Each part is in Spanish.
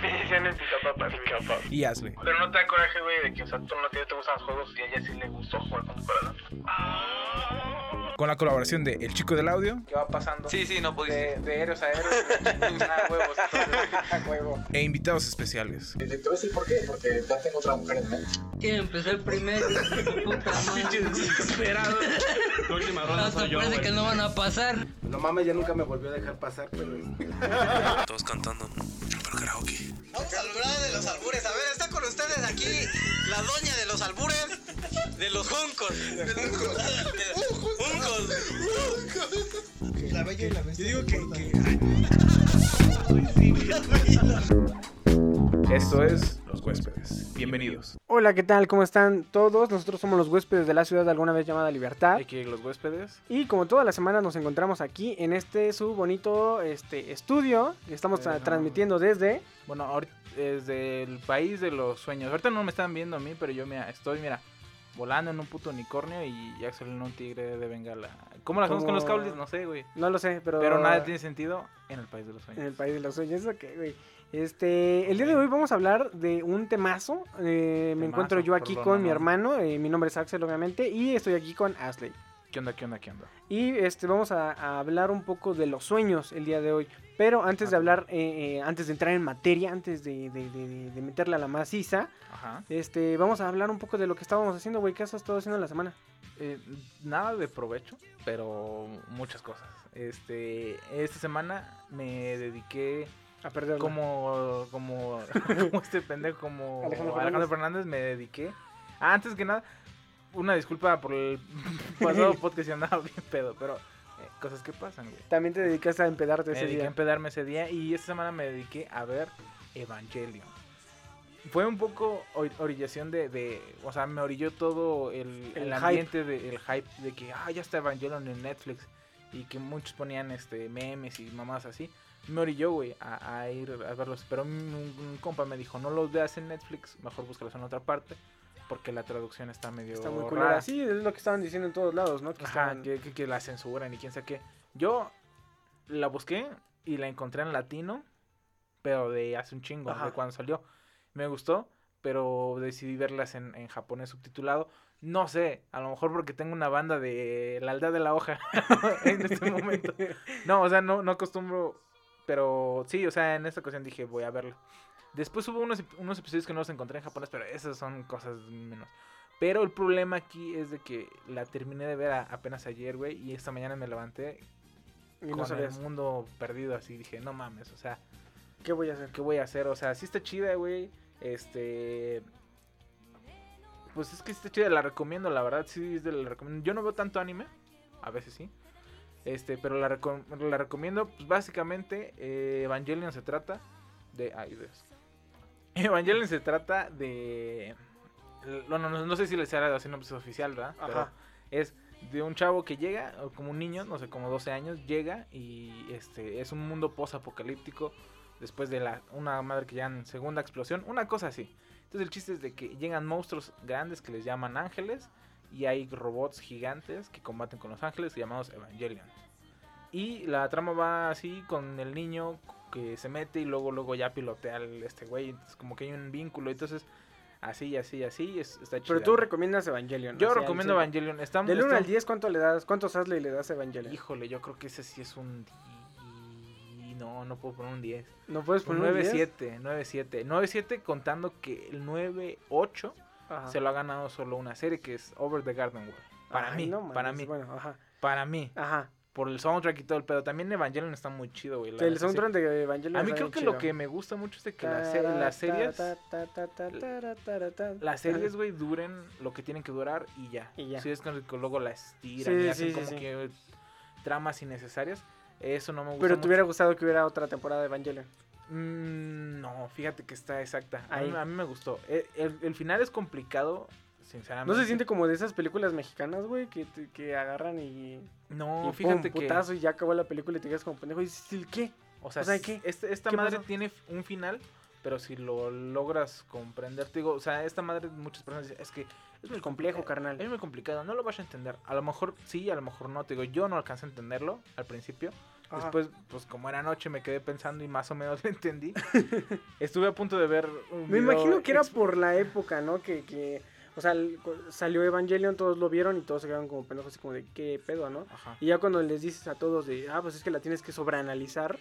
Me decían el pica papas. y Ashley. Pero no te da coraje, güey, de que, o sea, tú no te, te gustan los juegos y a ella sí le gustó jugar con tu corazón. Con la colaboración de El Chico del Audio ¿Qué va pasando? Sí, sí, no pudiste. De, de héroes a héroes, a huevos, huevo. e invitados especiales. Te voy a decir por qué, porque ya tengo otra mujer en mente. ¿Quién empezó el primero? Puta madre. Desesperado. La última ronda soy yo, parece que no van a pasar. No mames, ya nunca me volvió a dejar pasar, pero... Todos cantando. Karaoke. Vamos a hablar de los albures. A ver, está con ustedes aquí la doña de los albures, de los juncos. De los juncos. La bella y la bestia. Yo digo que, Esto es Los Huéspedes. Bienvenidos. Hola, ¿qué tal? ¿Cómo están todos? Nosotros somos los huéspedes de la ciudad alguna vez llamada Libertad. Aquí los huéspedes. Y como todas las semanas nos encontramos aquí en este su bonito este, estudio que estamos tra- transmitiendo desde... Bueno, ahorita desde el país de los sueños. Ahorita no me están viendo a mí, pero yo mira, estoy, mira, volando en un puto unicornio y Axel en un tigre de bengala. ¿Cómo lo hacemos con los cables? No sé, güey. No lo sé, pero... Pero nada tiene sentido en el país de los En sueños. el país de los sueños, ok, güey. Este, el día de hoy vamos a hablar de un temazo. Eh, me encuentro yo aquí con mi no. hermano. eh, mi nombre es Axel, obviamente. Y estoy aquí con Ashley. ¿Qué onda, qué onda, qué onda? Y este, vamos a, a hablar un poco de los sueños el día de hoy. Pero antes de hablar, eh, eh, antes de entrar en materia, antes de, de, de- de meterle a la maciza, Ajá. este, vamos a hablar un poco de lo que estábamos haciendo, güey. ¿Qué has estado haciendo en la semana? Eh, nada de provecho, pero muchas cosas. Este, esta semana me dediqué A perder como como como este pendejo como Alejandro Alejandro, Fernández. Me dediqué Ah, antes que nada una disculpa por el pasado podcast y andaba bien pedo pero eh, cosas que pasan güey También te dedicaste a empedarte me ese dediqué a día. empedarme ese día y esta semana me dediqué a ver Evangelion fue un poco or- orillación de, de o sea me orilló todo el, El el hype. ambiente de, el hype de que ah ya está Evangelion en Netflix y que muchos ponían este memes y mamás así me orilló, güey, a, a ir a verlos. Pero un, un compa me dijo, no los veas en Netflix, mejor búscalos en otra parte, porque la traducción está medio Está muy rara. Sí, es lo que estaban diciendo en todos lados, ¿no? Que Ajá, estaban- que, que- que la censuran y quién sabe qué. Yo la busqué y la encontré en latino, pero de hace un chingo, Ajá. de cuando salió. Me gustó, pero decidí verlas en, en japonés subtitulado. No sé, a lo mejor porque tengo una banda de la aldea de la hoja en este momento. No, o sea, no, no acostumbro, pero sí, o sea, en esta ocasión dije, voy a verla. Después hubo unos, unos episodios que no los encontré en japonés, pero esas son cosas menos. Pero el problema aquí es de que la terminé de ver a- apenas ayer, güey, y esta mañana me levanté y no con sabías el mundo perdido, así dije, no mames, o sea, qué voy a hacer. ¿qué voy a hacer? O sea, sí está chida, güey, este... Pues es que está chida, la recomiendo, la verdad, sí, es de la recomiendo. Yo no veo tanto anime, a veces sí. Este, pero la, recom- la recomiendo, pues básicamente, eh, Evangelion se trata de... Ay, Dios. Evangelion se trata de... Bueno, no, no sé si les hará la sinopsis oficial, ¿verdad? Pero Ajá. es de un chavo que llega, o como un niño, no sé, como 12 años, llega y este es un mundo post-apocalíptico después de la, una madre que llaman segunda explosión, una cosa así. Entonces el chiste es de que llegan monstruos grandes que les llaman ángeles y hay robots gigantes que combaten con los ángeles llamados Evangelion. Y la trama va así con el niño que se mete y luego luego ya pilotea al este güey, entonces como que hay un vínculo, entonces así así así es, está chido. Pero tú recomiendas Evangelion. Yo así al recomiendo cien. Evangelion. Está, Del 1 está- al 10, ¿cuánto le das? ¿Cuántos Asley le das a Evangelion? Híjole, yo creo que ese sí es un... No, no puedo poner un 10. ¿No puedes Un poner un 10? 9-7, 9-7. 9-7 contando que el 9-8 Ajá. se lo ha ganado solo una serie que es Over the Garden Wall. Para Ay, mí, no para mí, Bueno, ajá. para mí. Ajá. Por el soundtrack y todo el pedo. También Evangelion está muy chido, güey. el sí. soundtrack de Evangelion A mí creo que chido. lo que me gusta mucho es de que las, series... Las series, güey, duren lo que tienen que durar y ya. Y ya. Si es que luego la estiran Sí, y hacen sí, como que tramas innecesarias. Eso no me gusta Pero mucho. te hubiera gustado que hubiera otra temporada de Evangelion. Mm, no, fíjate que está exacta. A mí, a mí me gustó. El, el- el final es complicado sinceramente. ¿No se siente como de esas películas mexicanas, güey? Que, que agarran y. No, y fíjate pum, que. putazo y ya acabó la película y te quedas como pendejo. Y dices, ¿el qué? O sea, O sea, s- ¿qué? este- esta ¿Qué madre pasó? tiene un final, pero si lo logras comprender, te digo, o sea, esta madre muchas personas dicen, es que es muy Complejo, carnal. Es muy complicado, no lo vas a entender. A lo mejor sí, a lo mejor no, te digo, yo no alcancé a entenderlo al principio. Ajá. Después, pues como era noche, me quedé pensando y más o menos lo entendí. Estuve a punto de ver un Me imagino que era por la época, ¿no? Que, que o sea, salió Evangelion, todos lo vieron y todos se quedaron como pendejos, así como de qué pedo, ¿no? Ajá. Y ya cuando les dices a todos de, ah, pues es que la tienes que sobreanalizar.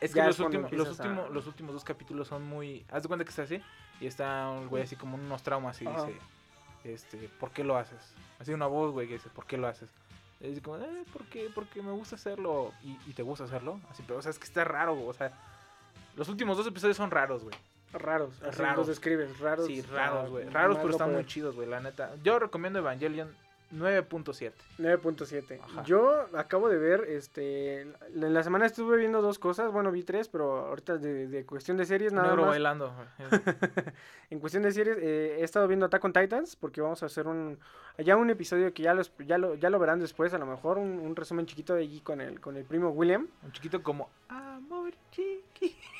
Es que los, es últimos, los, a- últimos, los últimos dos capítulos son muy... Haz de cuenta que está así y está un güey así como unos traumas y Ajá. dice, este, ¿por qué lo haces? Así una voz, güey, que dice, ¿por qué lo haces? Dice como, eh, ¿por qué? Porque me gusta hacerlo y, y te gusta hacerlo. Así, pero, o sea, es que está raro, güey, o sea, los últimos dos episodios son raros, güey. Raros, Raros. los describes, raros. Sí, raros, güey. Raros, pero están muy chidos, güey, la neta. Yo recomiendo Evangelion 9.7. 9.7. Ajá. Yo acabo de ver, este, en la semana estuve viendo dos cosas, bueno, vi tres, pero ahorita de, de cuestión de series nada Negro más. bailando. En cuestión de series, eh, he estado viendo Attack on Titans porque vamos a hacer un ya un episodio que ya lo, ya lo, ya lo verán después, a lo mejor un, un resumen chiquito de allí con el con el primo William. Un chiquito como amor chiquito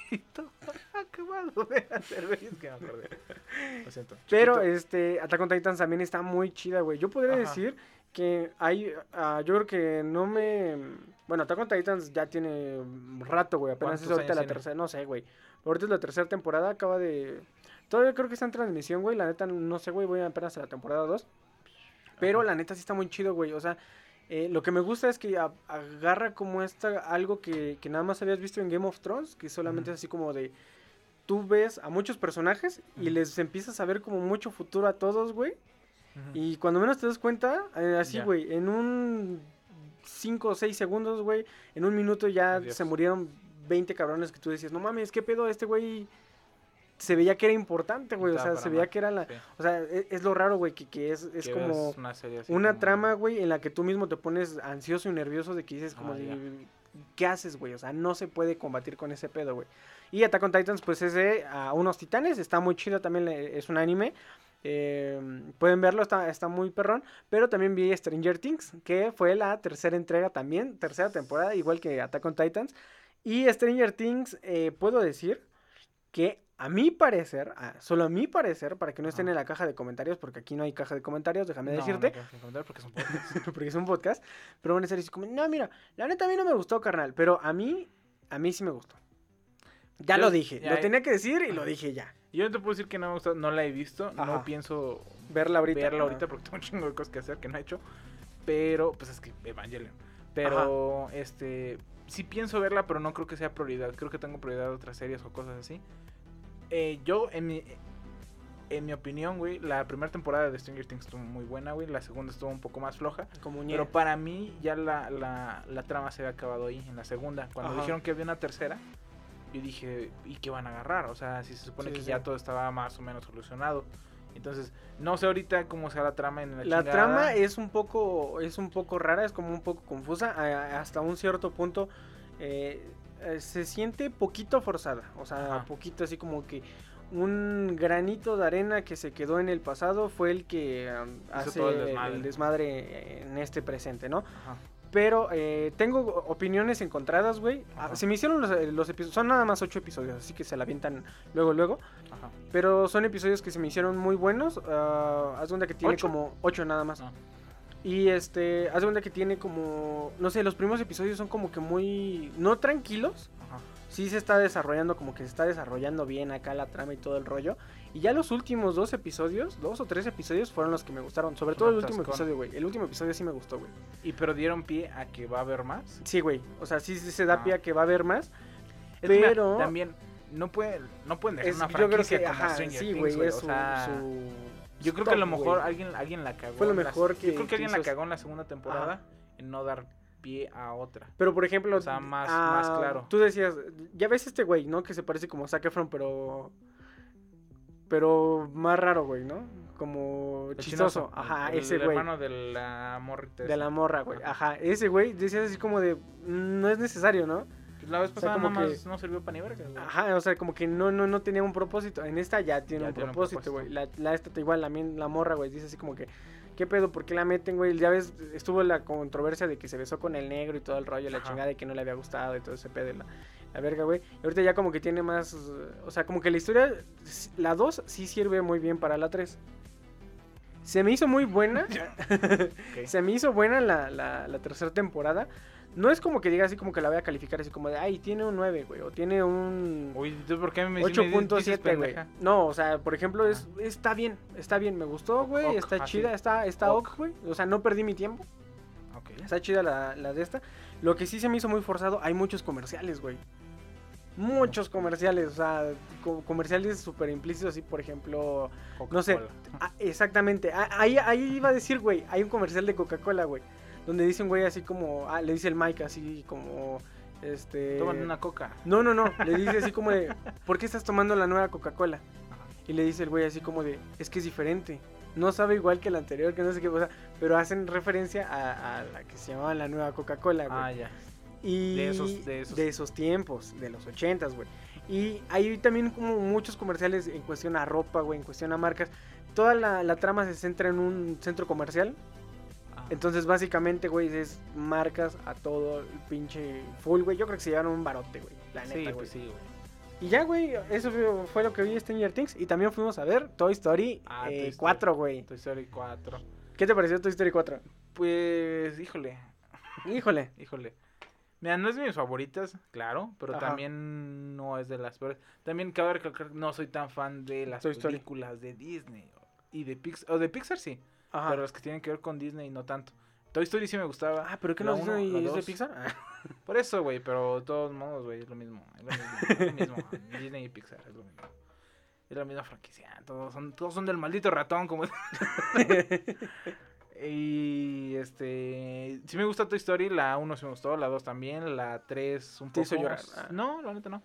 acabado de hacer güey, es que me acordé. Lo siento. Pero Chiquito. este Attack on Titans también está muy chida, güey. Yo podría Ajá. decir que hay ah, yo creo que no me bueno, Attack on Titans ya tiene un rato, güey, apenas es ¿Cuántos ahorita la tiene? tercera, no sé, güey. Ahorita es la tercera temporada, acaba de Todavía creo que está en transmisión, güey. La neta no sé, güey, voy apenas a la temporada 2. Pero la neta sí está muy chido, güey. O sea, eh, lo que me gusta es que a- agarra como esta algo que, que nada más habías visto en Game of Thrones, que solamente es así como de tú ves a muchos personajes y les empiezas a ver como mucho futuro a todos, güey. Y cuando menos te das cuenta, eh, así, güey, en un 5 o 6 segundos, güey, en un minuto ya Adiós. se murieron 20 cabrones que tú decías, no mames, ¿qué pedo? Este güey se veía que era importante, güey. O sea, se veía que era la... sí. O sea, e- es, lo raro, güey, que, que es, es Que como una, serie así una como- trama, güey, en la que tú mismo te pones ansioso y nervioso de que dices como Ah, de. ¿qué haces, güey? O sea, no se puede combatir con ese pedo, güey. Y Attack on Titans, pues es de a unos titanes, está muy chido también, es un anime. eh, pueden verlo, está, está muy perrón. Pero también vi Stranger Things, que fue la tercera entrega también, tercera temporada, igual que Attack on Titans. Y Stranger Things, eh, puedo decir que a mi parecer, a- solo a mi parecer, para que no estén Ajá. en la caja de comentarios, porque aquí no hay caja de comentarios, déjame No, no decirte, que comentar porque es un podcast. porque es un podcast, pero van a así como, no, mira, la neta a mí no me gustó, carnal, pero a mí, a mí sí me gustó. Ya Yo- lo dije, ya- lo tenía que decir y lo dije ya. Yo no te puedo decir que no me gusta, no la he visto, Ajá. no pienso Verla ahorita. verla ajá. ahorita porque tengo un chingo de cosas que hacer que no he hecho. Pero, pues es que Evangelion. Pero, este, sí pienso verla, pero no creo que sea prioridad. Creo que tengo prioridad de otras series o cosas así. Eh, yo, en mi, en mi opinión, güey, la primera temporada de Stranger Things estuvo muy buena, güey. La segunda estuvo un poco más floja. Como Pero para mí ya la, la, la trama se había acabado ahí, en la segunda. Cuando Ajá. dijeron que había una tercera, yo dije, ¿y qué van a agarrar? O sea, si se supone Sí, que sí. ya todo estaba más o menos solucionado. Entonces, no sé ahorita cómo sea la trama en la, La chingada. trama es un poco es un poco rara, es como un poco confusa, a- hasta un cierto punto eh, eh, se siente poquito forzada, o sea, Ajá. poquito así como que un granito de arena que se quedó en el pasado fue el que um, hace todo el el desmadre. desmadre. en este presente, ¿no? Ajá. Pero eh, tengo opiniones encontradas, güey. Ah. Se me hicieron los, los episodios, son nada más ocho episodios, así que se la avientan luego, luego. Ajá. Pero son episodios que se me hicieron muy buenos. ah, haz que tiene ¿Ocho? como ocho nada más. Ah. Y este, haz de cuenta que tiene como, no sé, los primeros episodios son como que muy, no tranquilos. Ajá. Sí se está desarrollando, como que se está desarrollando bien acá la trama y todo el rollo. Y ya los últimos dos episodios, dos o tres episodios fueron los que me gustaron. Sobre todo el último episodio, güey. El último episodio sí me gustó, güey. Y pero dieron pie a que va a haber más. Sí, güey. O sea, sí, sí se da Ah. pie a que va a haber más. Es que, mira, Pero- también no pueden, no pueden dejar Es- una yo creo franquicia que, como ajá, Stranger sí, Things, güey, es o su, sea, su- Yo creo que a lo mejor alguien, alguien la cagó. Fue lo mejor que- Yo creo que que alguien la cagó en la segunda temporada en no dar pie a otra. Pero por ejemplo, O sea, más- ah, más claro. Tú decías, ya ves este güey, ¿no? Que se parece como Zac Efron, pero pero más raro, güey, ¿no? Como chistoso. chinoso, Ajá, el- ese El güey. hermano de la morrita. De la morra, güey. Ajá. Ajá, ese güey decías así como de "Mm, no es necesario, ¿no? La vez O sea, pasada como nada que- más no sirvió para ni verga, güey. Ajá, o sea, como que no, no, no tenía un propósito. En esta ya tiene Ya un tiene propósito, güey. La, la esta igual, la, la morra, güey, dice así como que, ¿qué pedo? ¿Por qué la meten, güey? Ya ves, estuvo la controversia de que se besó con el negro y todo el rollo, la Ajá. chingada de que no le había gustado y todo ese pedo, la, la verga, güey. Y ahorita ya como que tiene más, o sea, como que la historia, la 2 sí sirve muy bien para la 3. Se me hizo muy buena. Se me hizo buena la, la, la tercera temporada. No es como que diga así como que la voy a calificar así como de, ay, tiene un 9, güey, o tiene un Uy, ¿tú por qué me dices- me dices 8.7, güey. No, o sea, por ejemplo, es, está bien, está bien, me gustó, güey, Ok, está ah, chida, está, está Ok. ok, güey. O sea, no perdí mi tiempo, Ok. está chida la, la de esta. Lo que sí se me hizo muy forzado, hay muchos comerciales, güey. Muchos comerciales, o sea, co- comerciales súper implícitos, así, por ejemplo, no sé. Ah, exactamente. Ah, Ahí, ahí iba a decir, güey. Hay un comercial de Coca-Cola, güey. Donde dice un güey así como. Ah, le dice el Mike así como. Este. Toman una coca. No, no, no. Le dice así como de. ¿Por qué estás tomando la nueva Coca-Cola? Y le dice el güey así como de. Es que es diferente. No sabe igual que la anterior, que no sé qué cosa. Pero hacen referencia a, a la que se llamaba la nueva Coca-Cola, güey. Ah, ya. Y De esos- de esos- tiempos, de los ochentas, güey. Y hay también como muchos comerciales en cuestión a ropa, güey, en cuestión a marcas. Toda la, la trama se centra en un centro comercial. Entonces, básicamente, güey, es marcas a todo el pinche full, güey. Yo creo que se llevaron un barote, güey. La neta, sí, güey. pues sí, güey. Y ya, güey, eso fue- lo que vi Stranger Things. Y también fuimos a ver Toy Story Ah, Toy eh, Story. 4, güey. Toy Story 4. ¿Qué te pareció Toy Story 4? Pues, híjole, Híjole. híjole. Mira, no es de mis favoritas, claro, pero Ajá. también no es de las peores. También cabe recalcar, no soy tan fan de las Toy Story. películas de Disney y de Pixar. O de Pixar sí, Ajá. pero las que tienen que ver con Disney no tanto. Toy Story sí me gustaba. ah, pero ¿qué dice la es de. Pixar? Ah. Por eso, güey, pero de todos modos, güey, es lo mismo. Es lo mismo. Es lo mismo. Disney y Pixar es lo mismo. Es la misma franquicia. Todos son, todos son del maldito ratón, como. y este. Sí me gusta Toy Story. La 1 sí me gustó. La 2 también. La 3 un Te poco. hizo llorar. Ah. No, la neta no.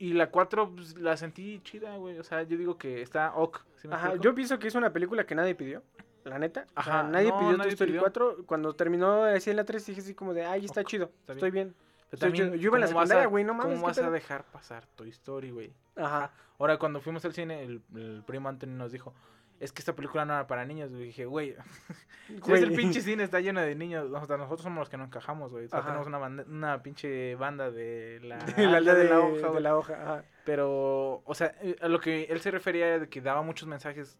Y la 4 pues, la sentí chida, güey. O sea, yo digo que está ok. ¿sí me Ajá, explico? yo pienso que es una película que nadie pidió. La neta. O sea, Ajá, nadie no, pidió nadie Toy Story pidió. 4. Cuando terminó así en la 3 dije así como de, ay, está chido. está estoy bien. Pero también. Yo iba en la ¿cómo vas secundaria, a- güey, no mames, ¿Cómo ¿qué vas a dejar pasar Toy Story, güey? Ajá. Ahora, cuando fuimos al cine, el, el primo Anthony nos dijo, es que esta película no era para niños. Y dije, güey, si Güey. el pinche cine está lleno de niños, o sea, nosotros somos los que no encajamos, güey. O sea, tenemos una, banda- una pinche banda de la, la aldea de, de la hoja, de la hoja. ajá. Pero, o sea, a lo que él se refería era de que daba muchos mensajes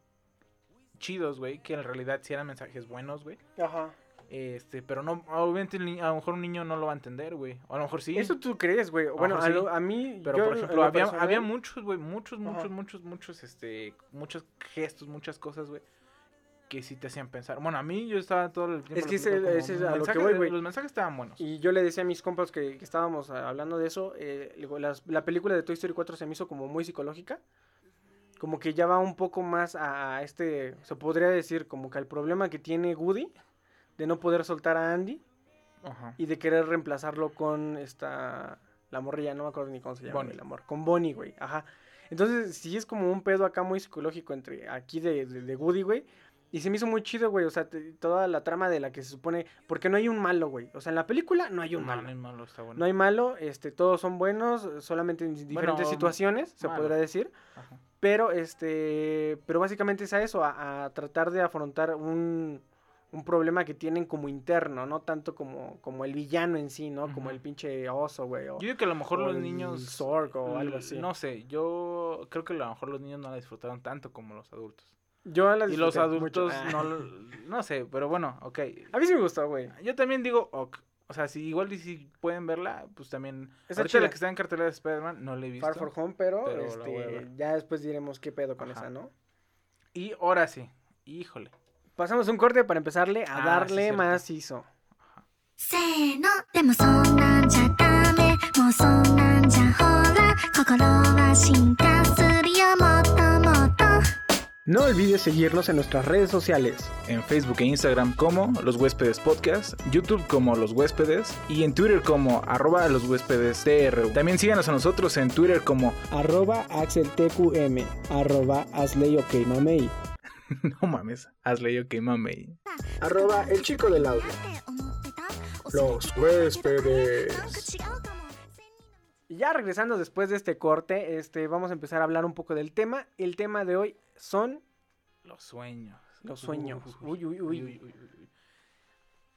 chidos, güey, que en realidad sí eran mensajes buenos, güey. Ajá. Este, pero no, obviamente a lo mejor un niño no lo va a entender, güey. O a lo mejor sí. Eso tú crees, güey. Bueno, a, sí. lo- a mí. Pero yo por ejemplo, lo había, personal- había muchos, güey, muchos, muchos, Ajá. muchos, muchos, este, muchos gestos, muchas cosas, güey, que sí te hacían pensar. Bueno, a mí yo estaba todo el tiempo. Es que lo ese- como ese es a lo que mensajes- voy, güey. Los mensajes estaban buenos. Y yo le decía a mis compas que, que estábamos hablando de eso, eh, las- la película de Toy Story 4 se me hizo como muy psicológica. Como que ya va un poco más a, a este, se podría decir, como que al problema que tiene Woody de no poder soltar a Andy Ajá. y de querer reemplazarlo con esta, la morrilla, no me acuerdo ni cómo se llama, la morra, con Bonnie, güey, ajá. Entonces, sí es como un pedo acá muy psicológico entre aquí de, de, de Woody, güey. Y se me hizo muy chido, güey. O sea, te- toda la trama de la que se supone. Porque no hay un malo, güey. O sea, en la película no hay un No, malo. no hay malo, está bueno. No hay malo, este, todos son buenos, solamente en diferentes situaciones, se podrá decir. Ajá. Pero, este, pero básicamente es a eso, a, a tratar de afrontar un, un problema que tienen como interno, no tanto como, como el villano en sí, ¿no? Como el pinche oso, güey. O, Yo digo que a lo mejor los niños. Zorg o algo así. No sé, yo creo que a lo mejor los niños no la disfrutaron tanto como los adultos. Yo la Y los disfruté mucho. adultos Ah. no lo- No sé, pero bueno, ok. A mí sí me gustó, güey. Yo también digo, ok. O sea, si igual y si pueden verla, pues también. Está Ahorita la chida. que está en cartelera de Spider-Man no la he visto. Far For Home, pero, la este, ya después diremos qué pedo con Ajá. esa, ¿no? Y ahora sí, híjole pasamos un corte para empezarle a ah, darle sí, más ISO. No olvides seguirnos en nuestras redes sociales. En Facebook e Instagram como Los Huéspedes Podcast, YouTube como Los Huéspedes y en Twitter como arroba Los Huéspedes TRU. También síganos a nosotros en Twitter como arroba AxelTQM, arroba AsleyOKMamey. no mames, has leído que mame. Arroba el chico del audio. Los huéspedes. Ya regresando después de este corte, este, vamos a empezar a hablar un poco del tema. El tema de hoy son los sueños. Los sueños. Uy, uy, uy. uy, uy.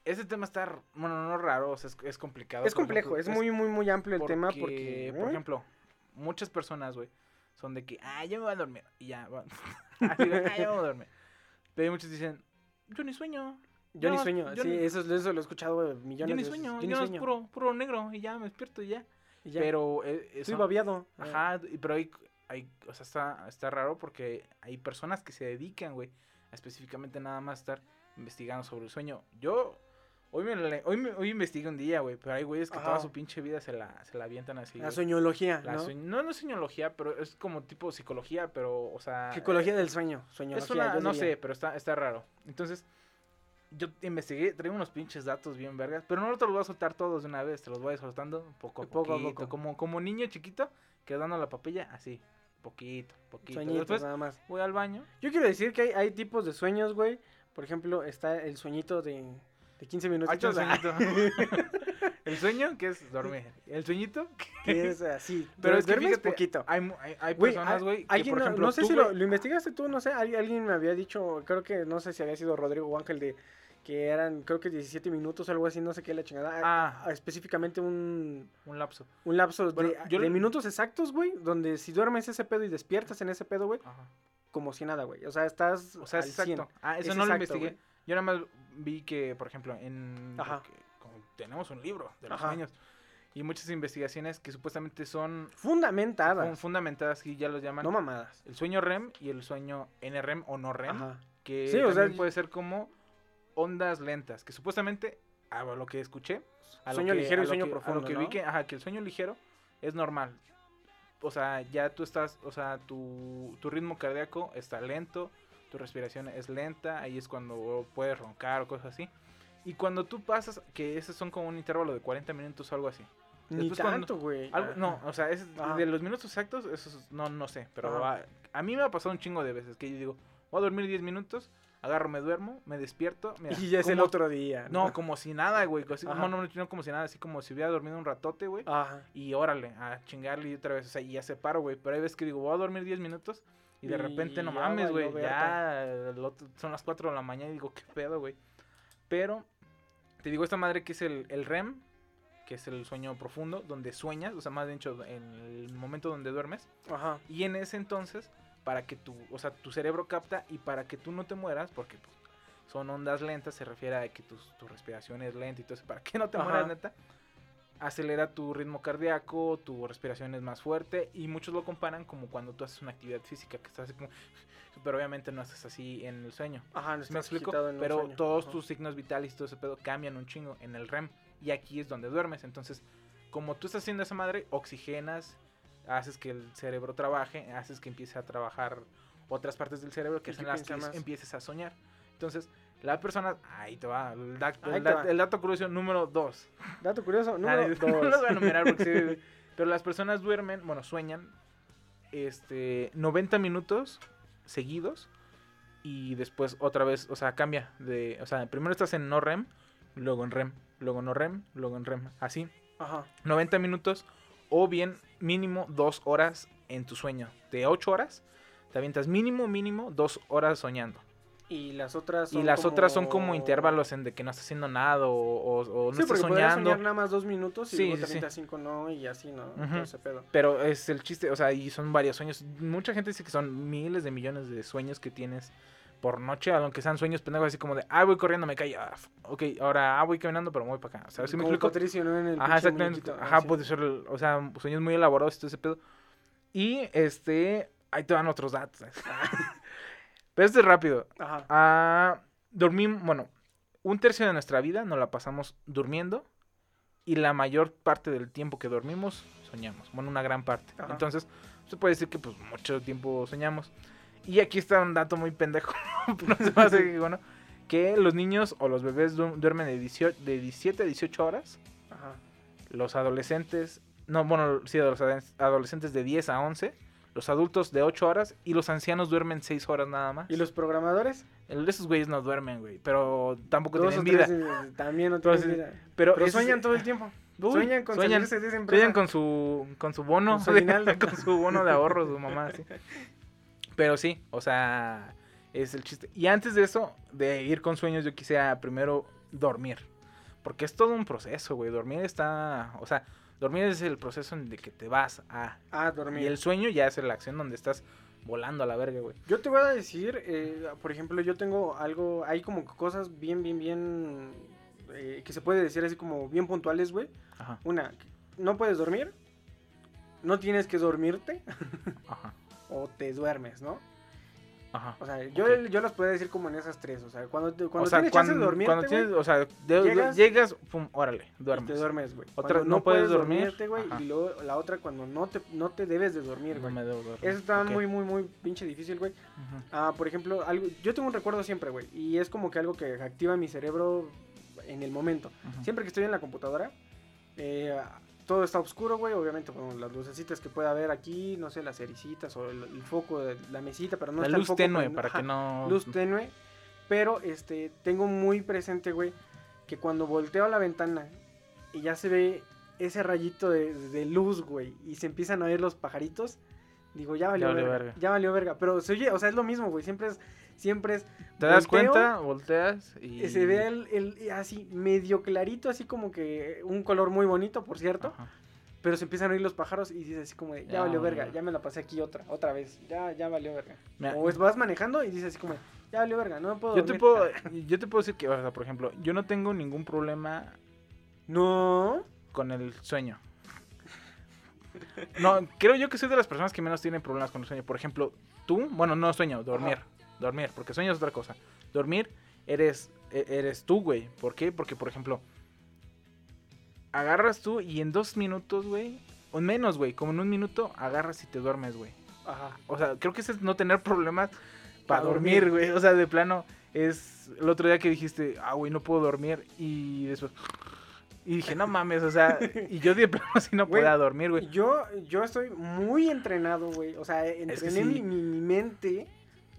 Este tema está, bueno, no raro, es, complicado. Es complejo, es, muy, muy, muy amplio el tema porque... Por ¿eh? ejemplo, muchas personas, güey, son de que, ah, ya me voy a dormir. Y ya, Así, güey, ah, ya me voy a dormir. Pero muchos dicen, yo ni sueño. Yo ni sueño, yo sí, ni- eso, eso lo he escuchado eh, millones Yo ni de veces. sueño, Yo yo ni no es sueño. puro, puro negro y ya me despierto y ya. Y ya. Pero eh, eh, Estoy babeado. Ajá, y- pero hay, hay, o sea, está, está raro porque hay personas que se dedican, güey, a específicamente nada más estar investigando sobre el sueño. Yo, hoy me, hoy, me- hoy investigué un día, güey, pero hay güeyes que toda su pinche vida se la, se la avientan así. La soñología, La ¿no? no, no es soñología, pero es como tipo psicología, pero, o sea... Psicología del sueño, soñología. Es una, no diría. sé, pero está, está raro. Entonces, yo investigué, traigo unos pinches datos bien vergas, pero no te los voy a soltar todos de una vez, te los voy a ir soltando poco a Poco a poquito, poco. Como, como niño chiquito que dando la papilla, así, poquito, poquito. Sueñitos Después nada más. voy al baño. Yo quiero decir que hay, hay tipos de sueños, güey. Por ejemplo, está el sueñito de, de 15 Ay, minutos. el sueño, que es dormir. El sueñito, que es así. pero es que duermes fíjate, poquito. hay, hay, hay personas, güey, que alguien por no- ejemplo no sé tú, si lo, investigaste tú, no sé, alguien, me había dicho, creo que, no sé si había sido Rodrigo o Ángel de que eran, creo que 17 minutos o algo así, no sé qué la chingada. Ah. Ah, específicamente un, un lapso. un lapso Bueno, de, yo de lo- minutos exactos, güey, donde si duermes ese pedo y despiertas en ese pedo, güey, Ajá. Como si nada, güey. O sea, estás O sea, es al 100. exacto. Ah, eso Es no lo exacto, investigué. güey. Yo nada más vi que, por ejemplo, en... Ajá. como tenemos un libro de los Ajá. sueños y muchas investigaciones que supuestamente son Fundamentadas. fun- fundamentadas y ya los llaman no mamadas. el sueño REM y el sueño NREM o no REM, Ajá. que Sí, o sea, puede ser como ondas lentas, que supuestamente, a lo que escuché, a lo Sueño que- ligero y a lo sueño que- a profundo, lo que vi ¿no? que, ajá, que el sueño ligero es normal. O sea, ya tú estás, o sea, tu, tu ritmo cardíaco está lento, tu respiración es lenta, ahí es cuando puedes roncar o cosas así. Y cuando tú pasas, que esos son como un intervalo de 40 minutos o algo así. Ni Después tanto, güey. No, o sea, es Ajá. de los minutos exactos, eso es- no, no sé, pero a, Ajá. a mí me ha pasado un chingo de veces que yo digo, voy a dormir 10 minutos, agarro, me duermo, me despierto, mira, Y ya es el otro día. No, como si nada, güey, así, no, no, no, como si nada, así como si hubiera dormido un ratote, güey, Ajá. y órale, a chingarle y otra vez, o sea, y ya se paro, güey, pero hay veces que digo, voy a dormir 10 minutos, y de Y repente, no mames, güey, ya otro- son las 4 de la mañana y digo, qué pedo, güey, pero, te digo, esta madre que es el, el REM, que es el sueño profundo, donde sueñas, o sea, más bien dicho, en el momento donde duermes, Ajá. y en ese entonces, para que tu, o sea, tu cerebro capta y para que tú no te mueras, porque pues, son ondas lentas, se refiere a que tu, tu respiración es lenta y todo eso, para que no te Ajá. mueras, neta, acelera tu ritmo cardíaco, tu respiración es más fuerte y muchos lo comparan como cuando tú haces una actividad física, que estás así como, pero obviamente no haces así en el sueño. Ajá, no ¿Sí ¿Me explico? Pero sueño. todos Ajá. tus signos vitales y todo ese pedo cambian un chingo en el REM. Y aquí es donde duermes. Entonces, como tú estás haciendo esa madre, oxigenas, haces que el cerebro trabaje, haces que empiece a trabajar otras partes del cerebro que son las que más. empieces a soñar. Entonces, la persona, ahí te va, el, dato curioso número 2. Dato curioso, número no dos. lo voy a enumerar porque sí, Pero las personas duermen, bueno, sueñan este 90 minutos seguidos y después otra vez, o sea, cambia de, o sea, primero estás en no REM, luego en REM, luego no REM, luego en REM, así. Ajá. 90 minutos o bien mínimo 2 horas en tu sueño. De 8 horas, te avientas mínimo, mínimo 2 horas soñando. Y las otras Y son las otras son como como- intervalos en de que no estás haciendo nada o, o- o no Sí, estás soñando. soñar nada más dos minutos y Sí, luego sí, te cinco no y así, ¿no? Ese pedo. Pero es el chiste, o sea, y son varios sueños. Mucha gente dice que son miles de millones de sueños que tienes por noche, aunque sean sueños pendejos, así como de, ah, voy corriendo, me caí, ah, ok, ahora, ah, voy caminando, pero voy para acá. O sea, ¿sí me explico? Patricio, ¿no? En el Ajá, exactamente. Ajá, sí. puede ser, o sea, sueños muy elaborados y todo ese pedo. Y, este, ahí te dan otros datos. ¿eh? Pero este es rápido. Ajá. Ah, dormimos, bueno, un tercio de nuestra vida nos la pasamos durmiendo y la mayor parte del tiempo que dormimos soñamos. Bueno, una gran parte. Ajá. Entonces, se puede decir que pues mucho tiempo soñamos. Y aquí está un dato muy pendejo, no se me hace que, bueno, que los niños o los bebés du- duermen de, 18 de 17 a 18 horas, Ajá. los adolescentes, no, bueno, sí, los adolescentes de 10 a 11, los adultos de 8 horas y los ancianos duermen 6 horas nada más. ¿Y los programadores? Esos güeyes no duermen, güey. Pero tampoco Dos tienen vida. tres también no Entonces, tienen vida. Pero, Pero ese- sueñan todo el tiempo. Uy, sueñan con sueñan, de esa empresa. sueñan con su, con su bono. Con su aguinaldo. con su bono de ahorro, su mamá, sí. Pero sí, o sea, es el chiste. Y antes de eso, de ir con sueños, yo quisiera primero dormir. Porque es todo un proceso, güey. Dormir está. O sea, dormir es el proceso en el que te vas a. Ah, dormir. Y el sueño ya es la acción donde estás volando a la verga, güey. Yo te voy a decir, eh, por ejemplo, yo tengo algo, hay como cosas bien, bien, bien, eh, que se puede decir así como bien puntuales, güey. Ajá, Una, no puedes dormir, no tienes que dormirte ajá, o te duermes, ¿no? ajá. O sea, yo, yo las puedo decir como en esas tres, o sea, cuando, cuando o sea, tienes cuando, chance de dormirte, cuando tienes, güey, o sea, de- llegas- llegas, pum, órale, y duermes. te duermes, güey. Otra, Cuando no puedes dormir, dormirte, güey, ajá. y luego la otra cuando no te, no te debes de dormir, No güey. me debo dormir. Eso está muy, muy, muy pinche difícil, güey. Ujú. Ah, por ejemplo, algo, yo tengo un recuerdo siempre, güey, y es como que algo que activa mi cerebro en el momento. Siempre que estoy en la computadora, eh, todo está oscuro, güey, obviamente con las lucecitas que pueda haber aquí, no sé, las cericitas o el, el foco de la mesita, pero no la está el luz foco tenue para ajá, que no. luz tenue, pero este tengo muy presente, güey, que cuando volteo a la ventana y ya se ve ese rayito de, de luz, güey, y se empiezan a ver los pajaritos, digo, ya valió, valió verga, verga. ya valió verga, pero se oye, o sea, es lo mismo, güey, siempre es siempre es Te das volteo, cuenta, volteas y. se ve el, el- así medio clarito, así como que un color muy bonito, por cierto, Ajá. pero se empiezan a oír los pájaros y dices así como de, ya, Ya valió valió verga, ya me la pasé aquí otra, otra vez, ya, ya valió verga. Mira, o es- vas manejando y dices así como, ya valió verga, no me puedo Yo te dormir". puedo, yo te puedo decir que, o sea, por ejemplo, yo no tengo ningún problema No, con el sueño. No, creo yo que soy de las personas que menos tienen problemas con el sueño. Por ejemplo, tú, bueno, no sueño, dormir. Dormir, porque sueño es otra cosa. Dormir eres, e- eres tú, güey. ¿Por qué? Porque, por ejemplo, agarras tú y en dos minutos, güey, o menos, güey, como en un minuto, agarras y te duermes, güey. ajá. O sea, creo que ese es no tener problemas Pa' para dormir, güey. O sea, de plano, es el otro día que dijiste, ah, güey, no puedo dormir. Y después. Y dije, no mames, o sea, y yo de plano así no podía dormir, güey. Yo, yo estoy muy entrenado, güey. O sea, que entrené sí. mi, mi- mi mente.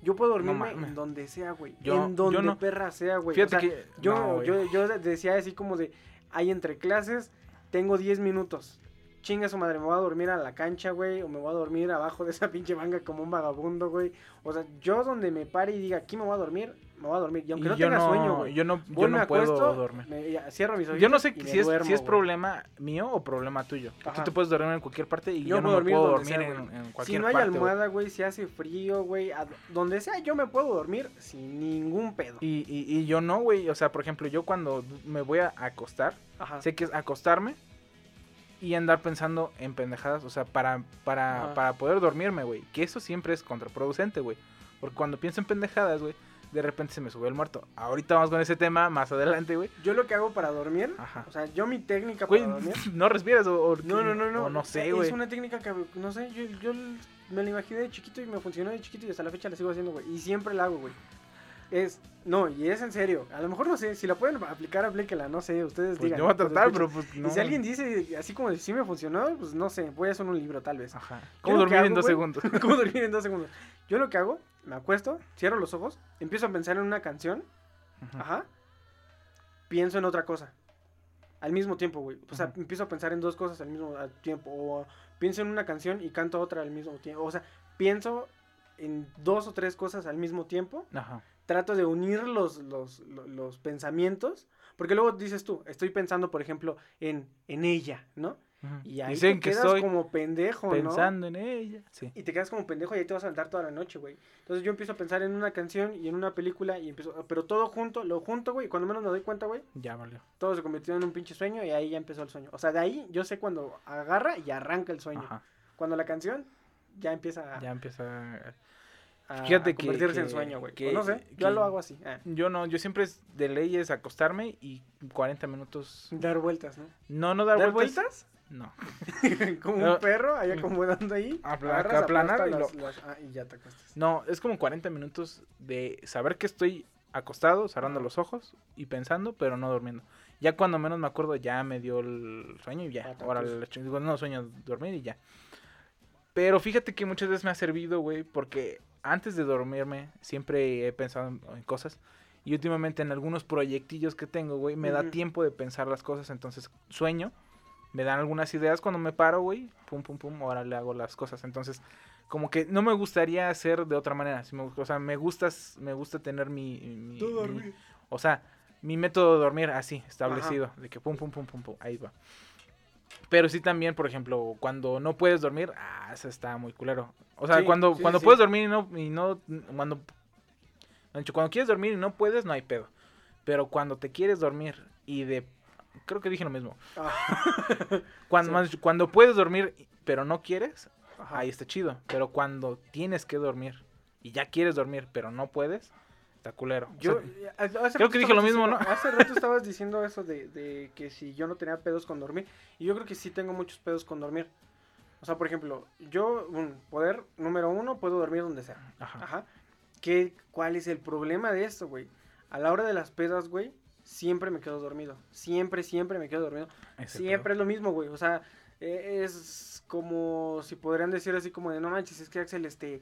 Yo puedo dormirme en donde sea, güey. Yo- en donde yo no. perra sea, güey. Fíjate o sea, que. yo, no, yo, yo decía así como de, hay entre clases, tengo 10 minutos. Chinga su madre, me voy a dormir a la cancha, güey. O me voy a dormir abajo de esa pinche manga como un vagabundo, güey. O sea, yo donde me pare y diga, aquí me voy a dormir, me voy a dormir. Y aunque Y no yo tenga sueño, güey. Yo no, yo Voy, me no puedo acuesto, dormir. me- ya, cierro mis ojos. Yo no sé si es, si es problema mío o problema tuyo. Tú te puedes dormir en cualquier parte y yo, Yo no puedo me dormir puedo dormir sea, en, güey. en Si cualquier no hay parte, almohada, güey, si hace frío, güey, donde sea yo me puedo dormir sin ningún pedo. Y, y, y yo no, güey. O sea, por ejemplo, yo cuando me voy a acostar, Ajá. sé que es acostarme y andar pensando en pendejadas, o sea, para, para, para poder dormirme, güey. Que eso siempre es contraproducente, güey. Porque cuando pienso en pendejadas, güey, de repente se me sube el muerto. Ahorita vamos con ese tema, más adelante, güey. Yo lo que hago para dormir, Ajá. o sea, yo mi técnica Güey, para dormir. no respiras o, o- No, no, no, no. o no sé, Es güey. una técnica que, no sé, yo, yo me la imaginé de chiquito y me funcionó de chiquito y hasta la fecha la sigo haciendo, güey. Y siempre la hago, güey. Es, no, y es en serio. A lo mejor no sé, si la pueden aplicar, aplíquela, no sé, ustedes Pues digan. yo voy a pues, tratar, pero pues no. Y si alguien dice, así como si me funcionó, pues no sé, voy a hacer un libro tal vez. Ajá. ¿Cómo dormir en dos segundos? ¿Cómo dormir en dos segundos? Yo lo que hago, me acuesto, cierro los ojos, empiezo a pensar en una canción, ajá, pienso en otra cosa. Al mismo tiempo, güey. O sea, empiezo a pensar en dos cosas al mismo tiempo. O pienso en una canción y canto otra al mismo tiempo. O sea, pienso en dos o tres cosas al mismo tiempo. Ajá. Trato de unir los, los, lo- los pensamientos. Porque luego dices tú, estoy pensando, por ejemplo, en, en ella, ¿no? Y ahí Dicen te que quedas como pendejo, ¿no? pensando en ella. Sí. Y te quedas como pendejo y ahí te vas a andar toda la noche, güey. Entonces yo empiezo a pensar en una canción y en una película y empiezo, pero todo junto, lo junto, güey. y Cuando menos me doy cuenta, güey, Ya valió. todo se convirtió en un pinche sueño y ahí ya empezó el sueño. O sea, de ahí yo sé cuando agarra y arranca el sueño. Ajá. Cuando la canción ya empieza a, Ya empieza. a- fíjate a que- yo en que- sueño, güey. que- no sé, que- yo lo hago así. ah, Yo no, yo siempre es de ley es acostarme y 40 minutos. Dar vueltas, ¿no? No, no dar, ¿Dar vueltas. vueltas? No. Como No. un perro ahí acomodando ahí. Aplanar aplastas y las- las- ah, y ya te acuestas. No, es como 40 minutos de saber que estoy acostado, cerrando los ojos y pensando, pero no durmiendo. Ya cuando menos me acuerdo, ya me dio el sueño y ya. Ah, Ahora digo, no sueño dormir y ya. Pero fíjate que muchas veces me ha servido, güey, porque antes de dormirme, siempre he pensado en, cosas. Y últimamente en algunos proyectillos que tengo, güey, me da Ujú. tiempo de pensar las cosas. Entonces sueño, me dan algunas ideas cuando me paro, güey. Pum, pum, pum, ahora le hago las cosas. Entonces, como que no me gustaría hacer de otra manera. Si me, gu- o sea, me gusta, me gusta tener mi... mi- mi- o sea, mi método de dormir así, establecido. De que pum, pum, pum, pum, pum, ahí va. Pero sí también, por ejemplo, cuando no puedes dormir, ah, eso está muy culero. O sea, Sí, cuando, sí, cuando sí. puedes dormir y no, y no, cuando, cuando quieres dormir y no puedes, no hay pedo. Pero cuando te quieres dormir y de, creo que dije lo mismo. Cuando, más dicho, cuando puedes dormir pero no quieres, Ajá. ahí está chido. Pero cuando tienes que dormir y ya quieres dormir pero no puedes, está culero. O Yo, sea, eh, creo que dije lo mismo, ¿no? Hace rato estabas diciendo eso de, de que si yo no tenía pedos con dormir. Y yo creo que sí tengo muchos pedos con dormir. O sea, por ejemplo, yo, un poder número uno, puedo dormir donde sea. Ajá. Ajá. ¿Qué, ¿Cuál es el problema de esto, güey? A la hora de las pedas, güey, siempre me quedo dormido. Siempre, siempre me quedo dormido. ese Siempre es lo mismo, güey. O sea, eh, es como si podrían decir así como de, no manches, es que Axel, este...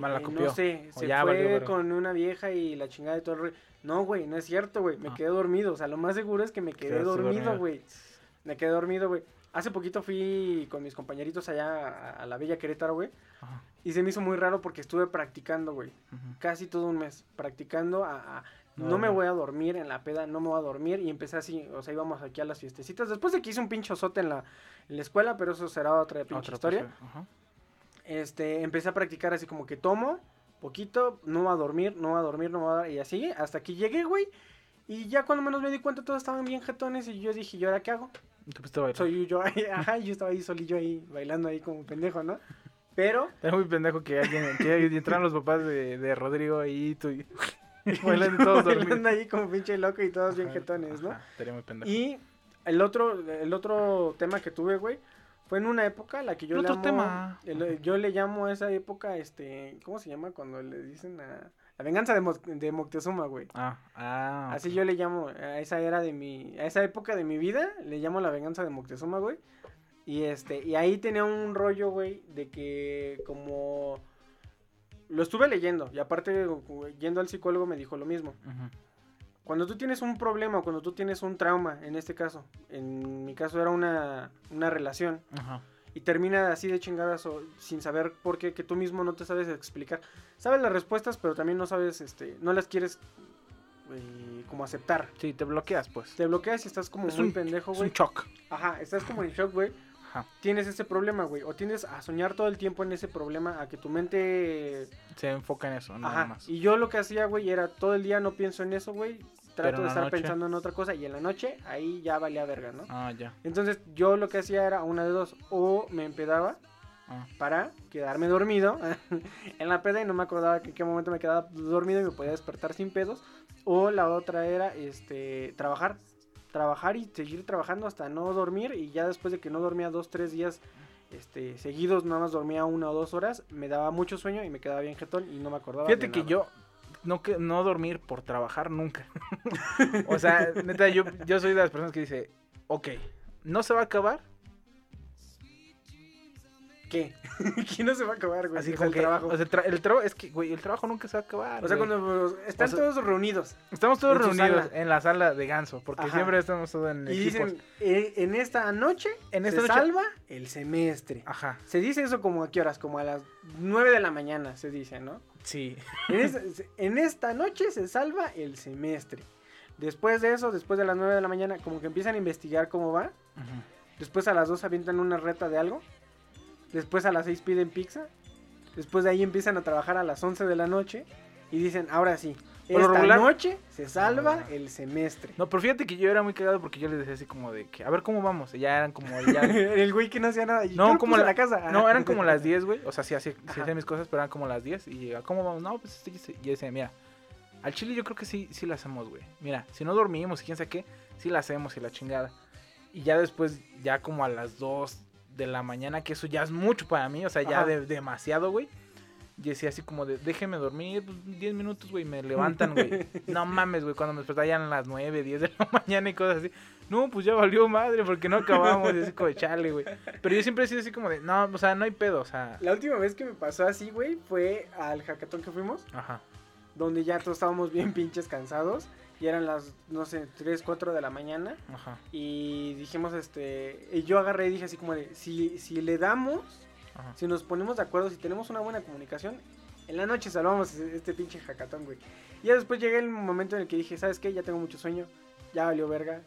Mal la eh, copió, no sé, o se ya fue con una vieja y la chingada de todo el rollo. No, güey, no es cierto, güey. Me Ah. quedé dormido. O sea, lo más seguro es que me quedé dormido, güey. Me quedé dormido, güey. Hace poquito fui con mis compañeritos allá a, a la Bella Querétaro, güey. Y se me hizo muy raro porque estuve practicando, güey. Casi todo un mes. Practicando a... a- No no me voy a dormir en la peda, no me voy a dormir. Y empecé así, o sea, íbamos aquí a las fiestecitas. Después de que hice un pinche osote en la, en la escuela, pero eso será otra pinche Otra historia. ajá. Este, empecé a practicar así como que tomo, poquito, no va a dormir, no va a dormir, no va a y así, hasta que llegué, güey. Y ya cuando menos me di cuenta, todos estaban bien jetones, y yo dije, ¿y ahora qué hago? Soy yo, ahí, ajá, yo estaba ahí solillo ahí, bailando ahí como pendejo, ¿no? Pero, Era muy pendejo que alguien, que entraran los papás de, de Rodrigo ahí tú, y bailando y todos dormidos. bailando ahí como pinche loco y todos bien jetones, ¿no? ajá, Estaría muy pendejo. Y el otro, el otro tema que tuve, güey, fue en una época la que yo ¿Qué le llamo, tema? el- yo le llamo a esa época, este, ¿cómo se llama cuando le dicen a la venganza de, Mo- de Moctezuma, güey? Ah, ah. Así yo le llamo a esa era de mi, a esa época de mi vida, le llamo la venganza de Moctezuma, güey. Y este, y ahí tenía un rollo, güey, de que como lo estuve leyendo y aparte güey, yendo al psicólogo me dijo lo mismo. Ujú. Cuando tú tienes un problema, o cuando tú tienes un trauma, en este caso, en mi caso era una, una relación, Ajá. y termina así de chingadas o sin saber por qué, que tú mismo no te sabes explicar. Sabes las respuestas, pero también no sabes, este, no las quieres eh, como aceptar. Sí, te bloqueas, pues. Te bloqueas y estás como Es muy un- pendejo, Es güey. un shock. Ajá, estás como en shock, güey. Ajá. Tienes ese problema, güey. O tienes a soñar todo el tiempo en ese problema, a que tu mente... Se enfoca en eso, nada Ajá. más. Y yo lo que hacía, güey, era todo el día no pienso en eso, güey. Trato de estar noche- pensando en otra cosa y en la noche ahí ya valía verga, ¿no? Ah, ya. Entonces yo lo que hacía era una de dos. O me empedaba Ah. para quedarme dormido en la peda y no me acordaba que en qué momento me quedaba dormido y me podía despertar sin pedos. O la otra era este trabajar. Trabajar y seguir trabajando hasta no dormir. Y ya después de que no dormía dos, tres días este, seguidos, nada más dormía una o dos horas, me daba mucho sueño y me quedaba bien jetón y no me acordaba. Fíjate de que nada. yo no que no dormir por trabajar nunca. o sea, neta, yo, yo soy de las personas que dice, ok, no se va a acabar. ¿Qué? ¿Qué no se va a acabar, güey? Así Es como el que, trabajo. o sea, tra- el trabajo, es que, güey, el trabajo nunca se va a acabar. O sea, güey. cuando pues, están O sea, todos reunidos Estamos todos en reunidos en la sala de ganso, porque Ajá. siempre estamos todos en y equipos. dicen, "Eh, en esta noche En esta se noche- salva el semestre. Ajá, Se dice eso como a qué horas, como a las 9 de la mañana, se dice, ¿no? sí. En, es- en esta noche se salva el semestre. Después de eso, después de las 9 de la mañana, como que empiezan a investigar cómo va. Después a las 2 avientan una reta de algo. Después a las 6 piden pizza. Después de ahí empiezan a trabajar a las 11 de la noche. Y dicen, ahora sí, Por esta regular- noche se salva Ah. el semestre. No, pero fíjate que yo era muy cagado porque yo les decía así como de que, a ver cómo vamos. Y ya eran como, ya, el güey que no hacía nada. No, como la- la casa. No, eran como las 10, güey. O sea, sí hacía, sí mis cosas, pero eran como las 10. Y llega, ¿cómo vamos? No, pues este, este. Y yo decía, mira, al chile yo creo que sí, sí la hacemos, güey. Mira, si no dormimos y quién sabe qué, sí la hacemos y la chingada. Y ya después, ya como a las 2 de la mañana, que eso ya es mucho para mí, o sea, ya de- demasiado, güey. Y decía así como de, déjeme dormir, pues 10 minutos, güey, me levantan, güey. No mames, güey, cuando me despertaba ya eran las 9, 10 de la mañana y cosas así. No, pues ya valió madre porque no acabamos. Y así como de chale, güey. Pero yo siempre he sido así como de, no, o sea, no hay pedo, o sea. La última vez que me pasó así, güey, fue al hackathon que fuimos, Ajá. donde ya todos estábamos bien pinches cansados. Y eran las, no sé, 3, 4 de la mañana. Ajá. Y dijimos, este, y yo agarré y dije así como de, si, si le damos, Ajá. si nos ponemos de acuerdo, si tenemos una buena comunicación, en la noche salvamos e- este pinche hackathon, güey. Y ya después llegué el momento en el que dije, ¿sabes qué? Ya tengo mucho sueño, ya valió verga,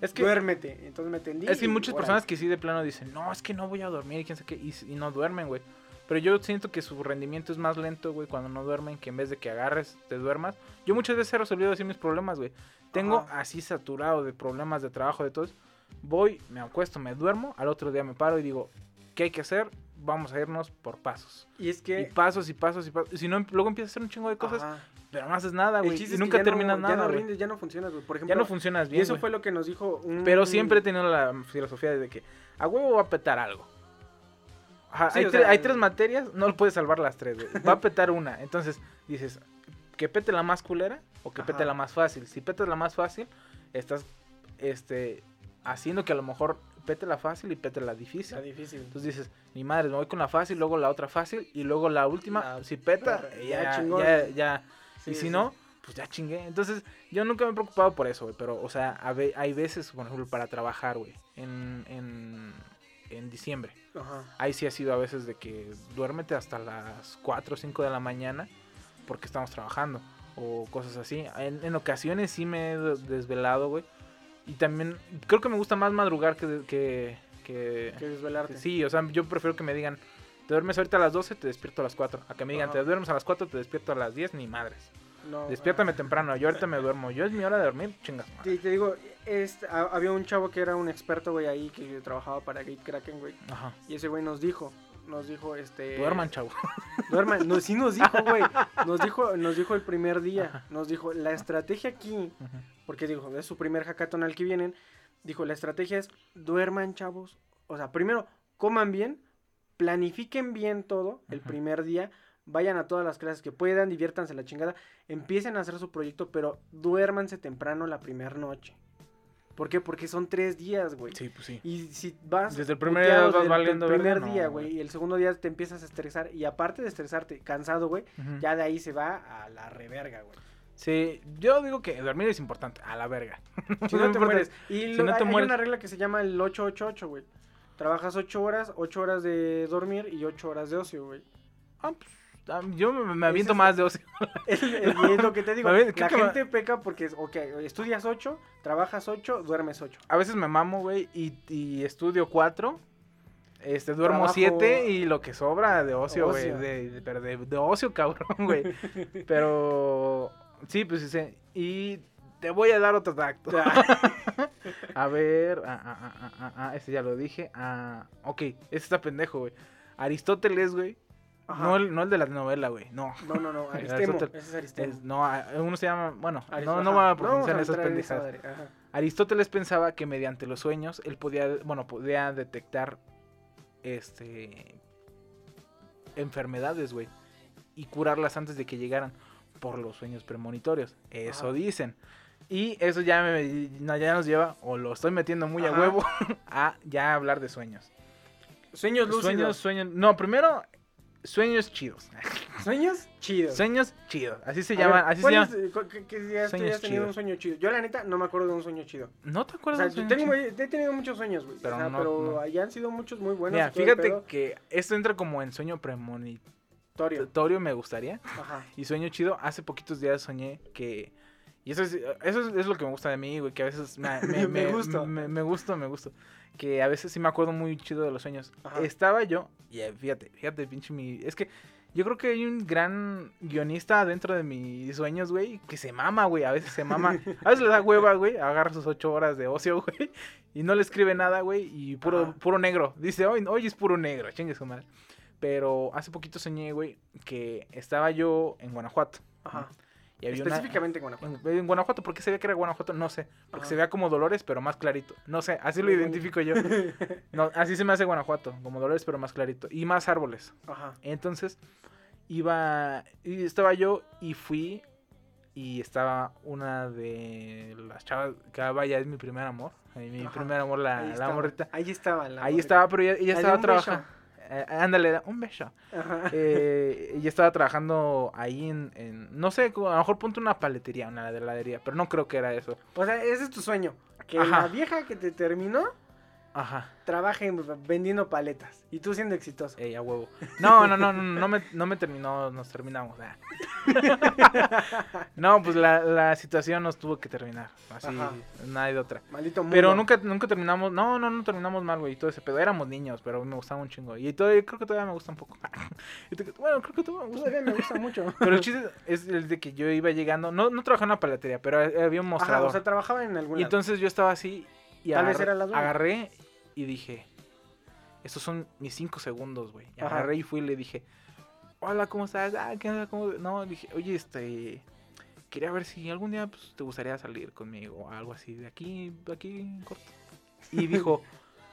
Es que, duérmete. Entonces me tendí. es que y muchas personas que sí de plano dicen, no, es que no voy a dormir y quién sabe qué, y, y no duermen, güey. Pero yo siento que su rendimiento es más lento, güey, cuando no duermen, que en vez de que agarres, te duermas. Yo muchas veces he resolvido así mis problemas, güey. Tengo Ajá. así saturado de problemas de trabajo, de todo. eso. Voy, me acuesto, me duermo, al otro día me paro y digo, ¿qué hay que hacer? Vamos a irnos por pasos. Y es Y que... pasos y pasos y pasos. Y si no, luego empiezas a hacer un chingo de cosas, ajá. pero no haces nada, güey. Y nunca terminas no, nada. Ya no rindes, ya no funcionas, güey. Por ejemplo, Ya no funcionas y bien. eso güey. fue lo que nos dijo un... Pero siempre he tenido la filosofía de que a huevo va a petar algo. Ajá, Sí, hay, tre- sea, hay tres materias, no puedes salvar las tres, güey. Va a petar una. Entonces dices, que pete la más culera o que pete Ajá. la más fácil. Si petas la más fácil, estás este, haciendo que a lo mejor pete la fácil y pete la difícil. Está difícil. Entonces dices, ni madre, me voy con la fácil, luego la otra fácil y luego la última, La si peta, ya, ya ya, chingón. ya, Sí, y si sí. no, pues ya chingué. Entonces, yo nunca me he preocupado por eso, güey. Pero, o sea, hay veces, por ejemplo, para trabajar, güey, en, en, en diciembre. Ajá. Ahí sí ha sido a veces de que duérmete hasta las 4 o 5 de la mañana porque estamos trabajando. O cosas así. En, en ocasiones sí me he de- desvelado, güey. Y también, creo que me gusta más madrugar que... que, que- Que desvelarte. Sí, o sea, yo prefiero que me digan, te duermes ahorita a las 12, te despierto a las 4. A que me digan, Ajá. te duermes a las 4, te despierto a las 10, ni madres. No, Despiértame temprano, yo ahorita me duermo. Yo es mi hora de dormir, chingas. Sí, te digo, este, ha- había un chavo que era un experto, güey, ahí que trabajaba para Gate Kraken, güey. Ajá. Y ese güey nos dijo, nos dijo, este... Duerman, chavo. Duerman, no, sí nos dijo, güey. Nos dijo, nos dijo el primer día. Nos dijo, la estrategia aquí, porque dijo, es su primer hackathon al que vienen. Dijo, la estrategia es duerman, chavos. O sea, primero, coman bien, planifiquen bien todo el primer día. Vayan a todas las clases que puedan, diviértanse la chingada. Empiecen a hacer su proyecto, pero duérmanse temprano la primera noche. ¿Por qué? Porque son tres días, güey. Sí, pues sí. Y si vas. Desde el primer día vas desde el valiendo primer verga, día, güey. Y el segundo día te empiezas a estresar. Y aparte de estresarte, cansado, güey, ya de ahí se va a la reverga, güey. Sí, yo digo que dormir es importante, a la verga. Si No no te mueres. Y Si lo- no te hay, mueres- una regla que se llama el 888, güey. Trabajas 8 horas, 8 horas de dormir y 8 horas de ocio, güey. Ah, pues, yo me, aviento es- más de ocio. Es, es- lo que te digo. Ver, la gente peca porque, es, ok, estudias 8, trabajas 8, duermes 8. A veces me mamo, güey, y, y estudio cuatro. Este, duermo Trabajo- siete y lo que sobra de ocio, güey. De, de- pero de, de ocio, cabrón, güey. Pero, sí, pues sí. Y te voy a dar otro tacto. a ver, ah, ah, ah, ah, ah, ah, ese ya lo dije. Ah, ok, ese está pendejo, güey. Aristóteles, güey. Ajá. No el, no el de la novela, güey. No. No, no, no, Aristemo. Aristóteles. Ese es Aristemo. Es- no, uno se llama. Bueno, no, no va a profundizar en esas pendejadas. Aristóteles pensaba que mediante los sueños él podía, bueno, podía detectar este enfermedades, güey, y curarlas antes de que llegaran por los sueños premonitorios. Eso Ajá. dicen. Y eso ya me no, ya nos lleva o lo estoy metiendo muy a huevo a ya hablar de sueños. Sueños lúcidos. Sueños, sueños, no, primero sueños chidos. Sueños chidos. Sueños chidos, así se A llama, ver, así se ¿cuál llama. es, eh, que, que si has, tenido un sueño chido. Yo, la neta, no me acuerdo de un sueño chido. ¿No te O acuerdas sea, de un sueño tengo, chido? he tenido muchos sueños, güey. Pero o sea, no- pero no. allá han sido muchos muy buenos. Mira, fíjate que esto entra como en sueño premonitorio, Torio. me gustaría. Ajá. Y sueño chido, hace poquitos días soñé que... Y eso es, eso es, es lo que me gusta de mí, güey, que a veces me, me, Me me- gusta. Me, me gusta, me gusta. Que a veces sí me acuerdo muy chido de los sueños. Ajá. Estaba yo, y eh, fíjate, fíjate, pinche mi... Es que yo creo que hay un gran guionista dentro de mis sueños, güey, que se mama, güey, a veces se mama. A veces le da hueva, güey, agarra sus ocho horas de ocio, güey, y no le escribe nada, güey, y puro, Ajá. puro negro. Dice, hoy, hoy es puro negro, chingue su madre. Pero hace poquito soñé, güey, que estaba yo en Guanajuato. Ajá. Y había una- Específicamente en Guanajuato. en, en Guanajuato, ¿por qué se ve que era Guanajuato? No sé. Porque se vea como Dolores, pero más clarito. No sé, así lo identifico yo. No, así se me hace Guanajuato, como Dolores, pero más clarito. Y más árboles. Ajá. Entonces, iba, y estaba yo y fui y estaba una de las chavas, que vaya, es mi primer amor, mi Ajá. primer amor, la, Ahí la morrita. Ahí estaba. la Ahí morrita. estaba, pero ella, ella estaba trabajando. Eh, ándale, un beso. Eh, ella estaba trabajando ahí en, en- no sé, a lo mejor ponte una paletería, una heladería, pero no creo que era eso. O sea, ese es tu sueño. Que Ajá. la vieja que te terminó Ajá. trabaje en- vendiendo paletas. Y tú siendo exitoso. Ey, a huevo. No, no, no, no, no me, no me terminó, nos terminamos. ah. No, pues la, la situación nos tuvo que terminar. Así, Ajá. nada de otra. Maldito mundo. Pero nunca, nunca terminamos, no, no, no terminamos mal, güey, y todo ese pedo. Éramos niños, pero me gustaba un chingo. Y todavía, creo que todavía me gusta un poco. Bueno, creo que todavía me gusta. Todavía me gusta mucho. Pero el chiste es el de que yo iba llegando, no, no trabajaba en una paletería, pero había un Ajá, mostrador. o sea, trabajaba en algún Y entonces yo estaba así y Tal vez agarré, era la dueña. agarré y dije, estos son mis cinco segundos, güey. Agarré y fui y le dije, hola, ¿cómo estás? Ah, ¿qué onda? ¿Cómo? No, dije, oye, este, quería ver si algún día pues, te gustaría salir conmigo o algo así, de aquí, de aquí corto. Y dijo,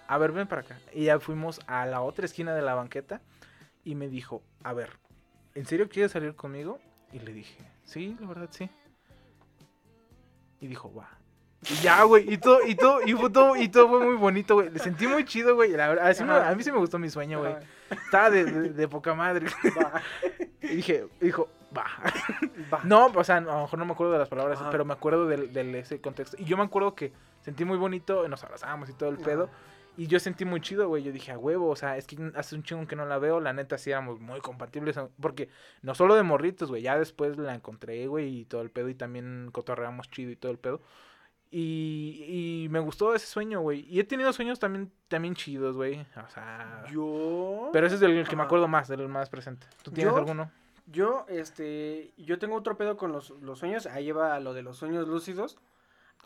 a ver, ven para acá. Y ya fuimos a la otra esquina de la banqueta y me dijo, a ver, ¿en serio quieres salir conmigo? Y le dije, sí, la verdad, sí. Y dijo, va. Y ya, güey, y todo, y todo, y fue todo, y todo fue muy bonito, güey. Le sentí muy chido, güey. La verdad, así me- Ajá. a mí sí me gustó mi sueño, güey. Estaba de, de- de poca madre. Va, Y dije, dijo, va. va. No, o sea, a lo mejor no me acuerdo de las palabras, Ajá. pero me acuerdo del, del ese contexto. Y yo me acuerdo que sentí muy bonito, nos abrazamos y todo el Ajá. pedo. Y yo sentí muy chido, güey. Yo dije, a huevo, o sea, es que hace un chingo que no la veo. La neta, sí éramos muy compatibles. Porque no solo de morritos, güey. Ya después la encontré, güey, y todo el pedo. Y también cotorreamos chido y todo el pedo. Y, y me gustó ese sueño, güey. Y he tenido sueños también, también chidos, güey. O sea. Yo. Pero ese es del que me acuerdo más, del más presente. ¿Tú tienes Yo- alguno? Yo, este. Yo tengo otro pedo con los, los sueños. Ahí va lo de los sueños lúcidos.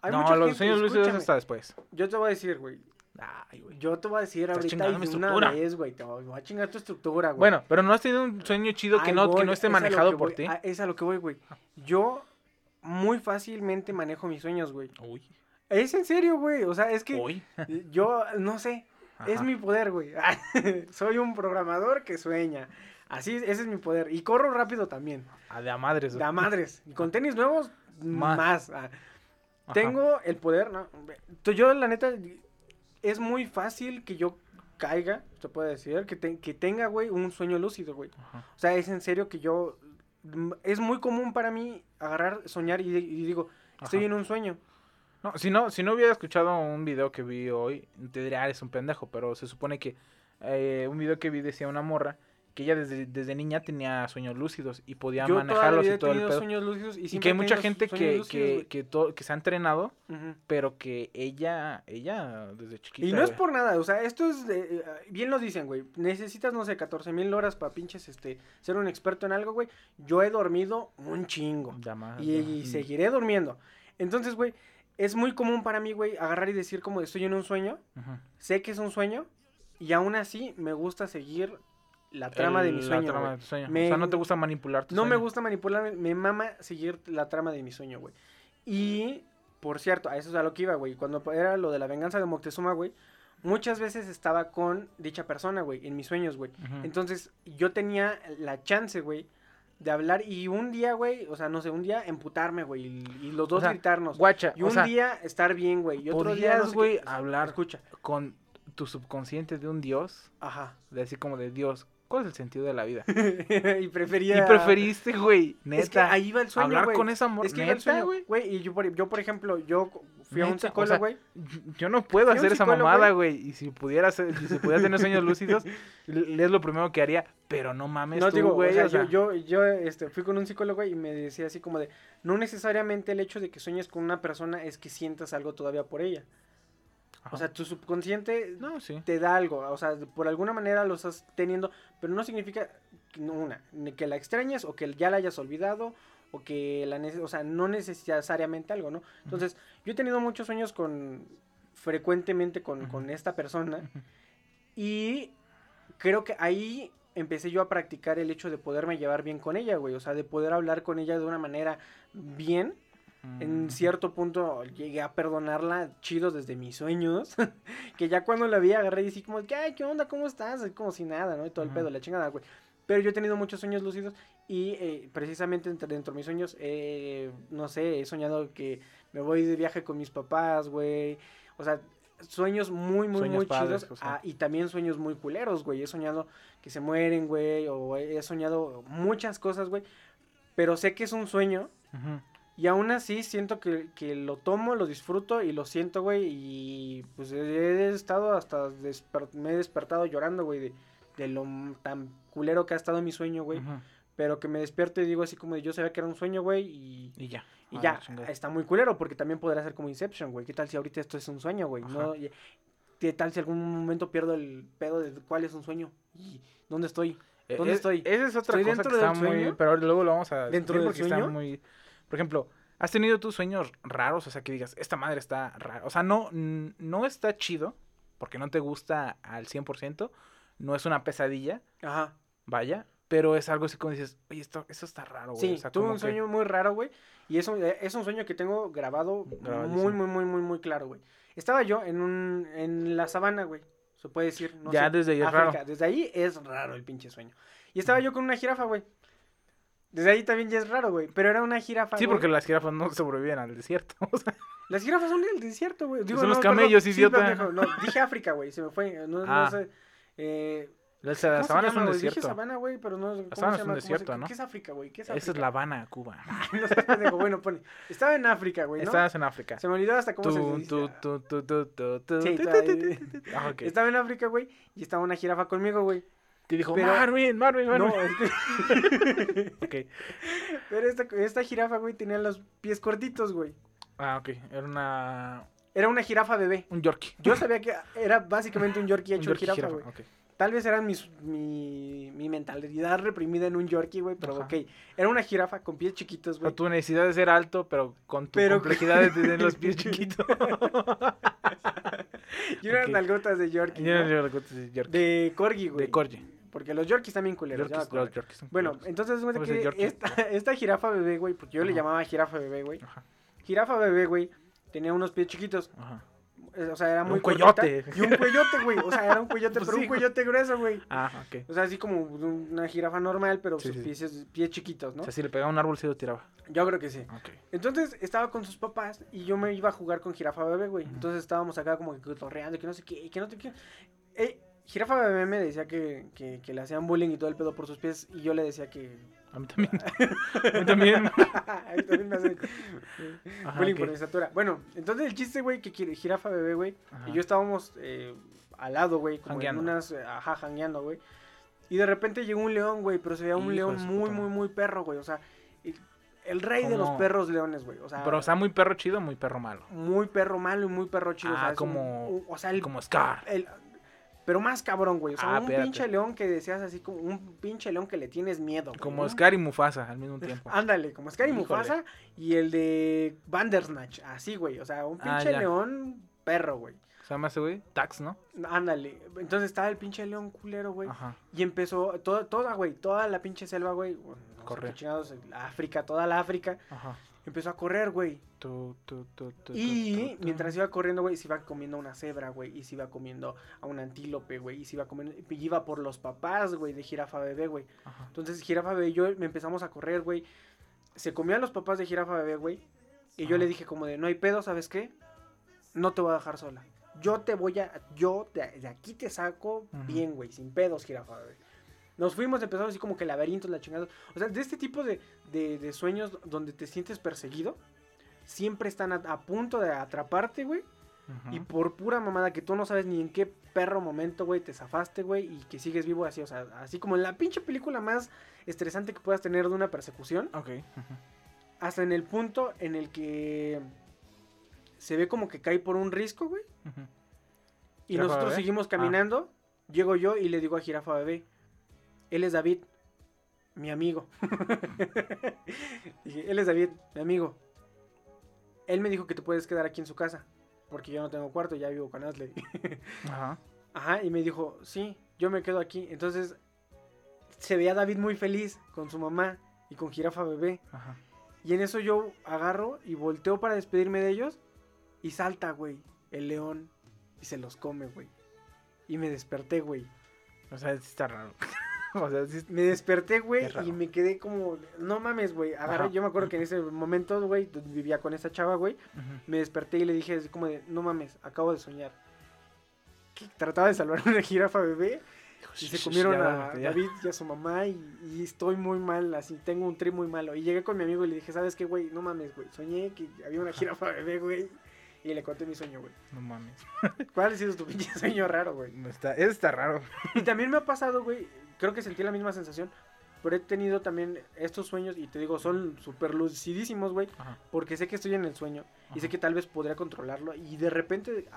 Hay no, los gente, sueños lúcidos hasta después. Yo te voy a decir, güey. Ay, güey. Yo te voy a decir ahorita y de una vez, güey. Te voy a chingar tu estructura, güey. Bueno, pero no has tenido un sueño chido que no, que no esté manejado por ti. a- Es a lo que voy, güey. Yo muy fácilmente manejo mis sueños, güey. Uy, Es en serio, güey. O sea, es que uy. yo no sé. Es mi poder, güey. Soy un programador que sueña. Así, ese es mi poder. Y corro rápido también. Ah, de a madres. Da madres. Y con tenis nuevos, Más. más. Ah. Tengo el poder, ¿no? Yo, la neta, es muy fácil que yo caiga, se puede decir, que, te- que tenga, güey, un sueño lúcido, güey. Ajá. O sea, es en serio que yo... Es muy común para mí agarrar, soñar y, y digo, estoy Ajá. en un sueño. No, si no, si no hubiera escuchado un video que vi hoy, te diría, ah, eres un pendejo, pero se supone que eh, un video que vi decía una morra que ella desde, desde niña tenía sueños lúcidos y podía yo manejarlos y todo el pedo. sueños lúcidos y, Y que hay mucha gente que, lúcidos, que, que, que se ha entrenado, pero que ella, ella desde chiquita. Y no es por nada, o sea, esto es, de- eh, bien lo dicen, güey, necesitas, no sé, 14 mil horas para pinches, este, ser un experto en algo, güey. Yo he dormido un chingo. Ya más, Y, ya. y seguiré durmiendo. Entonces, güey, es muy común para mí, güey, agarrar y decir como estoy en un sueño, sé que es un sueño, y aún así me gusta seguir la trama de mi la sueño. trama güey. de tu sueño. Me- O sea, no te gusta manipular tu No me gusta manipular, me mama seguir la trama de mi sueño, güey. Y, por cierto, a eso es a lo que iba, güey. Cuando era lo de la venganza de Moctezuma, güey, muchas veces estaba con dicha persona, güey, en mis sueños, güey. Entonces, yo tenía la chance, güey, de hablar y un día, güey, o sea, no sé, un día emputarme, güey, y, y los dos sea, gritarnos. Guacha, y un sea, día estar bien, güey, y otro día, no podías, sé güey, qué. hablar Escucha, con tu subconsciente de un dios, ajá. de así como de Dios, ¿cuál es el sentido de la vida? y prefería... Y preferiste, güey, neta, Es que ahí va el sueño, hablar con esa morra, Es que neta, güey. Y yo por, yo, por ejemplo, yo fui a un o psicólogo, sea, güey. Yo no puedo hacer esa mamada, güey. Y si pudiera hacer, si pudiera tener sueños lúcidos, es lo primero que haría. Pero no mames No tú, digo, güey. o sea, o sea, yo, yo, este, fui con un psicólogo y me decía así como de, no necesariamente el hecho de que sueñes con una persona es que sientas algo todavía por ella. Ajá. O sea, tu subconsciente no, sí. te da algo, o sea, por alguna manera lo estás teniendo, pero no significa una, que la extrañes o que ya la hayas olvidado o que la o sea, no necesariamente algo, ¿no? Entonces, yo he tenido muchos sueños con frecuentemente con, con esta persona y creo que ahí empecé yo a practicar el hecho de poderme llevar bien con ella, güey, o sea, de poder hablar con ella de una manera bien en Mm, cierto punto llegué a perdonarla chido desde mis sueños. que ya cuando la vi agarré y dije como, que, ay, ¿qué onda? ¿Cómo estás? Como si nada, ¿no? Y todo el pedo, la chingada, güey. Pero yo he tenido muchos sueños lúcidos y eh, precisamente entre- dentro de mis sueños, eh, no sé, he soñado que me voy de viaje con mis papás, güey. O sea, sueños muy, muy, Sueños muy padres, chidos. o sea. ah, y también sueños muy culeros, güey. He soñado que se mueren, güey. O he soñado muchas cosas, güey. Pero sé que es un sueño. Y aún así siento que, que lo tomo, lo disfruto y lo siento, güey. Y pues he estado hasta... me he despertado llorando, güey, de, de lo tan culero que ha estado mi sueño, güey. Pero que me despierto y digo así como de yo sabía que era un sueño, güey. Y, Y ya. y Ah, ya, chingada. está muy culero porque también podrá ser como Inception, güey. ¿Qué tal si ahorita esto es un sueño, güey? No, ¿Qué tal si algún momento pierdo el pedo de cuál es un sueño? ¿Y dónde estoy? Eh, ¿Dónde es- estoy? Esa es otra ¿Estoy cosa dentro que está del muy... sueño? Pero luego lo vamos a... ¿Dentro del porque está sueño? muy... Por ejemplo, ¿has tenido tus sueños raros? O sea, que digas, esta madre está rara. O sea, no, no está chido porque no te gusta al 100%. No es una pesadilla, Ajá. vaya. Pero es algo así como dices, oye, esto, esto está raro, güey. Sí, o sea, tuve un que- sueño muy raro, güey. Y es un, eh, es un sueño que tengo grabado muy, muy, muy, muy, muy claro, güey. Estaba yo en un en la sabana, güey. Se puede decir. No Ya sé, desde ahí es África. raro. Desde ahí es raro el pinche sueño. Y estaba yo con una jirafa, güey. Desde ahí también ya es raro, güey. Pero era una jirafa. Sí, güey. porque las jirafas no sobreviven al desierto. o sea, Las jirafas son del desierto, güey. Digo, Son los no, perdón. camellos, Sí, idiota. pendejo. No, dije África, güey. Se me fue. No, no Ah. sé. Eh, las ¿cómo las se sabanas llama, son güey? Dije desierto. sabana, güey, pero no. ¿cómo sabana se es un se- desierto, ¿no? ¿Qué es África, güey? ¿Qué es Esa es África? La Habana, Cuba. No pendejo. Bueno, pone. Estaba en África, güey, ¿no? Estabas en África. Se me olvidó hasta cómo se Tu, dice. Sí. Ah. Estaba en África, güey, y estaba una jirafa conmigo, güey. Te dijo, pero- Marvin, Marvin, Marvin. No, es que... Ok. Pero esta, esta jirafa, güey, tenía los pies cortitos, güey. Ah, ok. Era una... Era una jirafa bebé. Un Yorkie. Yo sabía que era básicamente un Yorkie Un hecho de Yorkie jirafa, güey. Tal vez era mis, mi, mi mentalidad reprimida en un Yorkie, güey, pero Ajá. ok. Era una jirafa con pies chiquitos, güey. tu necesidad de ser alto, pero con tu Pero- complejidad de tener los pies chiquitos. Y unas ok. nalgotas de Yorkie, Yo no recuerdo ese Yorkie. De corgi, güey. De Corgi. Porque los Yorkies también culeros, ya me Yorkies, los Yorkies son Bueno, culeros. entonces haz de cuenta ¿Cómo es el que esta, esta jirafa bebé, güey, porque yo le llamaba jirafa bebé, güey. Ajá, Jirafa bebé, güey, tenía unos pies chiquitos. ajá. eh, O sea, era muy Un cuellote. Y un cuellote, güey. O sea, era un cuellote, Pues pero sí, un cuellote grueso, güey. Ah, ok. O sea, así como una jirafa normal, pero Sí, sus sí. pies, pies chiquitos, ¿no? O sea, si le pegaba un árbol, se lo tiraba. Yo creo que sí. Ok. Entonces estaba con sus papás y yo me iba a jugar con Jirafa Bebé, güey. Entonces estábamos acá como que cotorreando, que no sé qué, que no sé qué. Eh, Jirafa Bebé me decía que, que, que le hacían bullying y todo el pedo por sus pies y yo le decía que... A mí también. A mí también. A mí también me hacen Ajá, bullying por mi estatura. Bueno, entonces el chiste, güey, que Jirafa Bebé, güey, y yo estábamos eh, al lado, güey, como Jangueando. en unas... eh, Ajá, jangueando, güey. Y de repente llegó un león, güey, pero se veía un león muy, puta muy, muy perro, güey. O sea, el, el rey de los perros leones, güey. O sea, Pero, o sea, muy perro chido, muy perro malo. muy perro malo y muy perro chido. o sea, Ah, es un- como- un- o sea, el, Como Scar. el- pero más cabrón, güey. O sea, Ah, un espérate. pinche león que decías así como un pinche león que le tienes miedo. güey, Como ¿no? Scar y Mufasa al mismo tiempo. Ándale, como Scar y Híjole. Mufasa y el de Bandersnatch. Así, güey. O sea, un Ah, pinche león perro, güey. Se llama ese güey. Tax, ¿no? Ándale. Entonces estaba el pinche león culero, güey. Ajá. Y empezó toda, toda, güey, toda la pinche selva, güey. bueno, no chingados, África, toda la África. Ajá. Empezó a correr, güey. Y mientras iba corriendo, güey, se iba comiendo una cebra, güey. Y se iba comiendo a un antílope, güey. Y se iba comiendo. Y iba por los papás, güey, de jirafa bebé, güey. Entonces, jirafa bebé y yo me empezamos a correr, güey. Se comía a los papás de jirafa bebé, güey. Y yo le dije, como de, no hay pedo, ¿sabes qué? No te voy a dejar sola. Yo te voy a. Yo de, de aquí te saco bien, güey, sin pedos, jirafa bebé. Nos fuimos, empezamos así como que laberintos, la chingada. O sea, de este tipo de, de- de sueños donde te sientes perseguido, siempre están a, a punto de atraparte, güey. Y por pura mamada que tú no sabes ni en qué perro momento, güey, te zafaste, güey, y que sigues vivo así, o sea, así como en la pinche película más estresante que puedas tener de una persecución, Ok. Hasta en el punto en el que se ve como que cae por un risco, güey, y ¿Jirafa nosotros bebé? seguimos Ah. caminando, llego yo y le digo a Jirafa Bebé, él es David, mi amigo. Dije, él es David, mi amigo. Él me dijo que te puedes quedar aquí en su casa, porque yo no tengo cuarto, ya vivo con Asley. Ajá. Ajá, y me dijo, sí, yo me quedo aquí. Entonces, se veía David muy feliz con su mamá y con Jirafa Bebé. Ajá. Y en eso yo agarro y volteo para despedirme de ellos. Y salta, güey, el león. Y se los come, güey. Y me desperté, güey. O sea, está raro. o sea, Me desperté, güey, y me quedé como, no mames, güey. Agarré, yo me acuerdo que en ese momento, güey, vivía con esa chava, güey. Me desperté y le dije así como de, no mames, acabo de soñar. Que trataba de salvar una jirafa bebé y se comieron Ya, a ya. David y a su mamá y, y estoy muy mal, así, tengo un trip muy malo. Y llegué con mi amigo y le dije, ¿sabes qué, güey? No mames, güey, soñé que había una jirafa bebé, güey. Y le conté mi sueño, güey. No mames. ¿Cuál ha sido tu pinche sueño raro, güey? No Está, ese está raro. Y también me ha pasado, güey, creo que sentí la misma sensación, pero he tenido también estos sueños y te digo, son súper lucidísimos, güey, porque sé que estoy en el sueño y sé que tal vez podría controlarlo y de repente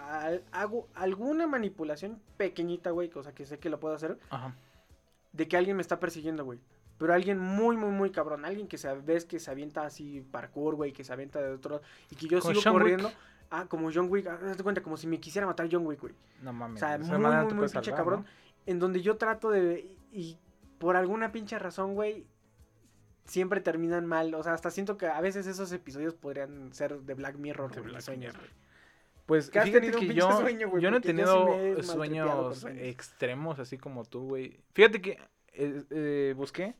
hago alguna manipulación pequeñita, güey, cosa que sé que lo puedo hacer, Ajá. de que alguien me está persiguiendo, güey. Pero alguien muy, muy, muy cabrón. Alguien que se, ves que se avienta así parkour, güey, que se avienta de otro... Y que yo sigo Wick. corriendo. Ah, como John Wick. ah, Haz de cuenta, como si me quisiera matar John Wick, güey. No mames. O sea, muy, muy, muy pinche cabrón. ¿no? En donde yo trato de... Y, por alguna pinche razón, güey, siempre terminan mal. O sea, hasta siento que a veces esos episodios podrían ser de Black Mirror, De güey, Black sueños, Mirror. güey. Pues ¿Que has fíjate tenido un que pinche yo, sueño, güey? yo no he sí tenido sueños. extremos así como tú, güey. Fíjate que eh, eh, busqué.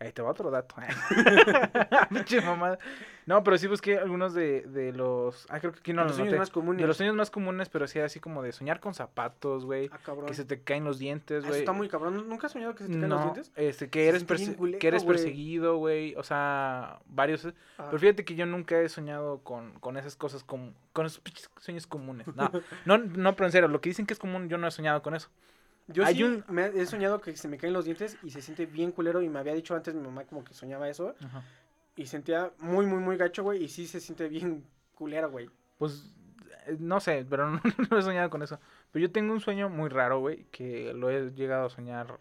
Ahí te va otro dato. Pinche mamada. No, pero sí busqué algunos de, de los. Ah, creo que aquí no Los los sueños más comunes. De los sueños más comunes, pero sí así como de soñar con zapatos, güey. Ah, cabrón. Que se te caen los dientes, Eso güey. está muy cabrón. ¿Nunca has soñado que se te caen no, los dientes? Este, que eres, que eres perseguido, güey. O sea, varios. Ah. Pero fíjate que yo nunca he soñado con, con esas cosas, com- con esos pinches sueños comunes. No, no, no, pero en serio, lo que dicen que es común, yo no he soñado con eso. Yo Hay sí un- me he soñado que se me caen los dientes y se siente bien culero y me había dicho antes mi mamá como que soñaba eso y sentía muy muy muy gacho, güey, y sí se siente bien culero, güey. Pues, eh, no sé, pero no, no he soñado con eso. Pero yo tengo un sueño muy raro, güey, que lo he llegado a soñar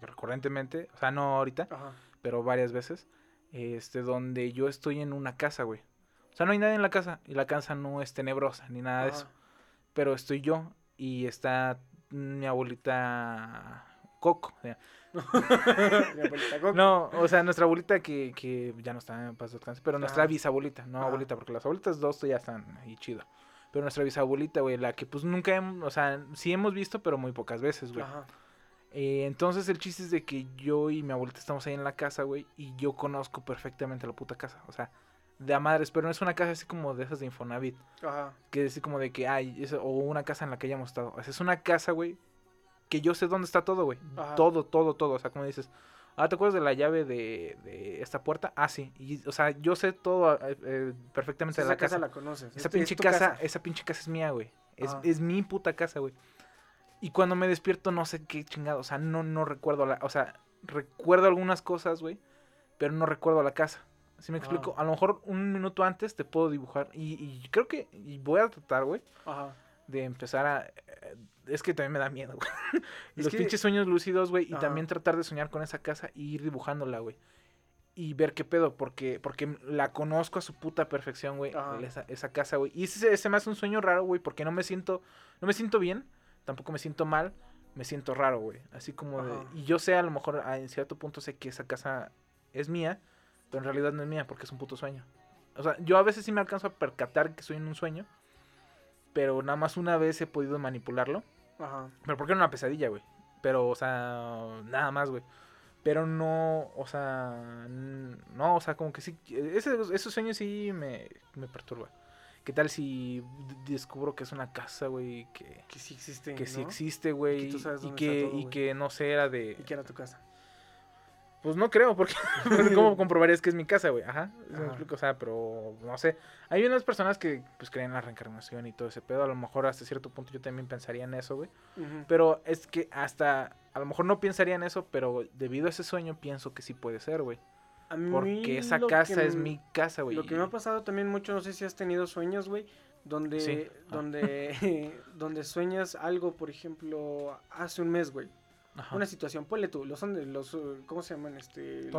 recurrentemente. O sea, no ahorita, Ajá. pero varias veces. Este, donde yo estoy en una casa, güey. O sea, no hay nadie en la casa y la casa no es tenebrosa ni nada de Ajá. eso. Pero estoy yo y está mi abuelita Coco. o sea, Mi abuelita Coco. No, o sea, nuestra abuelita que, que ya no está en paz descanse, pero nuestra Ajá. bisabuelita, no Ajá. abuelita, porque las abuelitas dos ya están ahí chido. Pero nuestra bisabuelita, güey, la que pues nunca hemos, o sea, sí hemos visto, pero muy pocas veces, güey. Ajá. Eh, entonces el chiste es de que yo y mi abuelita estamos ahí en la casa, güey, y yo conozco perfectamente la puta casa, o sea, de a madres, pero no es una casa así como de esas de Infonavit, Ajá. que es así como de que hay, o una casa en la que hayamos estado. O sea, es una casa, güey, que yo sé dónde está todo, güey. Todo, todo, todo. O sea, como dices, ah, ¿te acuerdas de la llave de, de esta puerta? Ah, sí. Y, o sea, yo sé todo eh, eh, perfectamente de Esa la casa. casa la conoces. Esa es- pinche es casa, esa pinche casa es mía, güey. Es, Ajá. es mi puta casa, güey. Y cuando me despierto no sé qué chingado, o sea, no, no recuerdo la, o sea, recuerdo algunas cosas, güey, pero no recuerdo la casa. ¿Sí me explico? Ah. A lo mejor un minuto antes te puedo dibujar y, y creo que y voy a tratar, güey, Ajá. de empezar a... eh, Es que también me da miedo, güey. Los que- pinches sueños lúcidos, güey, y Ajá. también tratar de soñar con esa casa y ir dibujándola, güey. Y ver qué pedo, porque, porque la conozco a su puta perfección, güey, esa, esa casa, güey. Y ese, ese me hace un sueño raro, güey, porque no me siento, no me siento bien, tampoco me siento mal, me siento raro, güey. Así como de... Y yo sé, a lo mejor, ah, en cierto punto sé que esa casa es mía, pero en realidad no es mía porque es un puto sueño. O sea, yo a veces sí me alcanzo a percatar que estoy en un sueño, pero nada más una vez he podido manipularlo. Ajá. Pero porque era una pesadilla, güey. Pero, o sea, nada más, güey. Pero no, o sea, no, o sea, como que sí, ese, esos sueños sí me, me perturba. ¿Qué tal si descubro que es una casa, güey, que, Que sí existe. que sí ¿no? existe, güey, tú sabes y que, está todo, y que no sé, era de... Y que era tu casa. Pues no creo, porque porque ¿cómo comprobarías que es mi casa, güey? Ajá, ¿sí me Ajá. explico? O sea, pero no sé. Hay unas personas que pues creen en la reencarnación y todo ese pedo. A lo mejor hasta cierto punto yo también pensaría en eso, güey. Pero es que hasta, a lo mejor no pensaría en eso, pero debido a ese sueño pienso que sí puede ser, güey. A mí Porque esa casa es mi casa, güey. Lo que me ha pasado también mucho, no sé si has tenido sueños, güey, donde, Sí. Ah. donde, donde sueñas algo, por ejemplo, hace un mes, güey. Ajá. Una situación, ponle tú, los, son- los uh, ¿cómo se llaman? Este, el,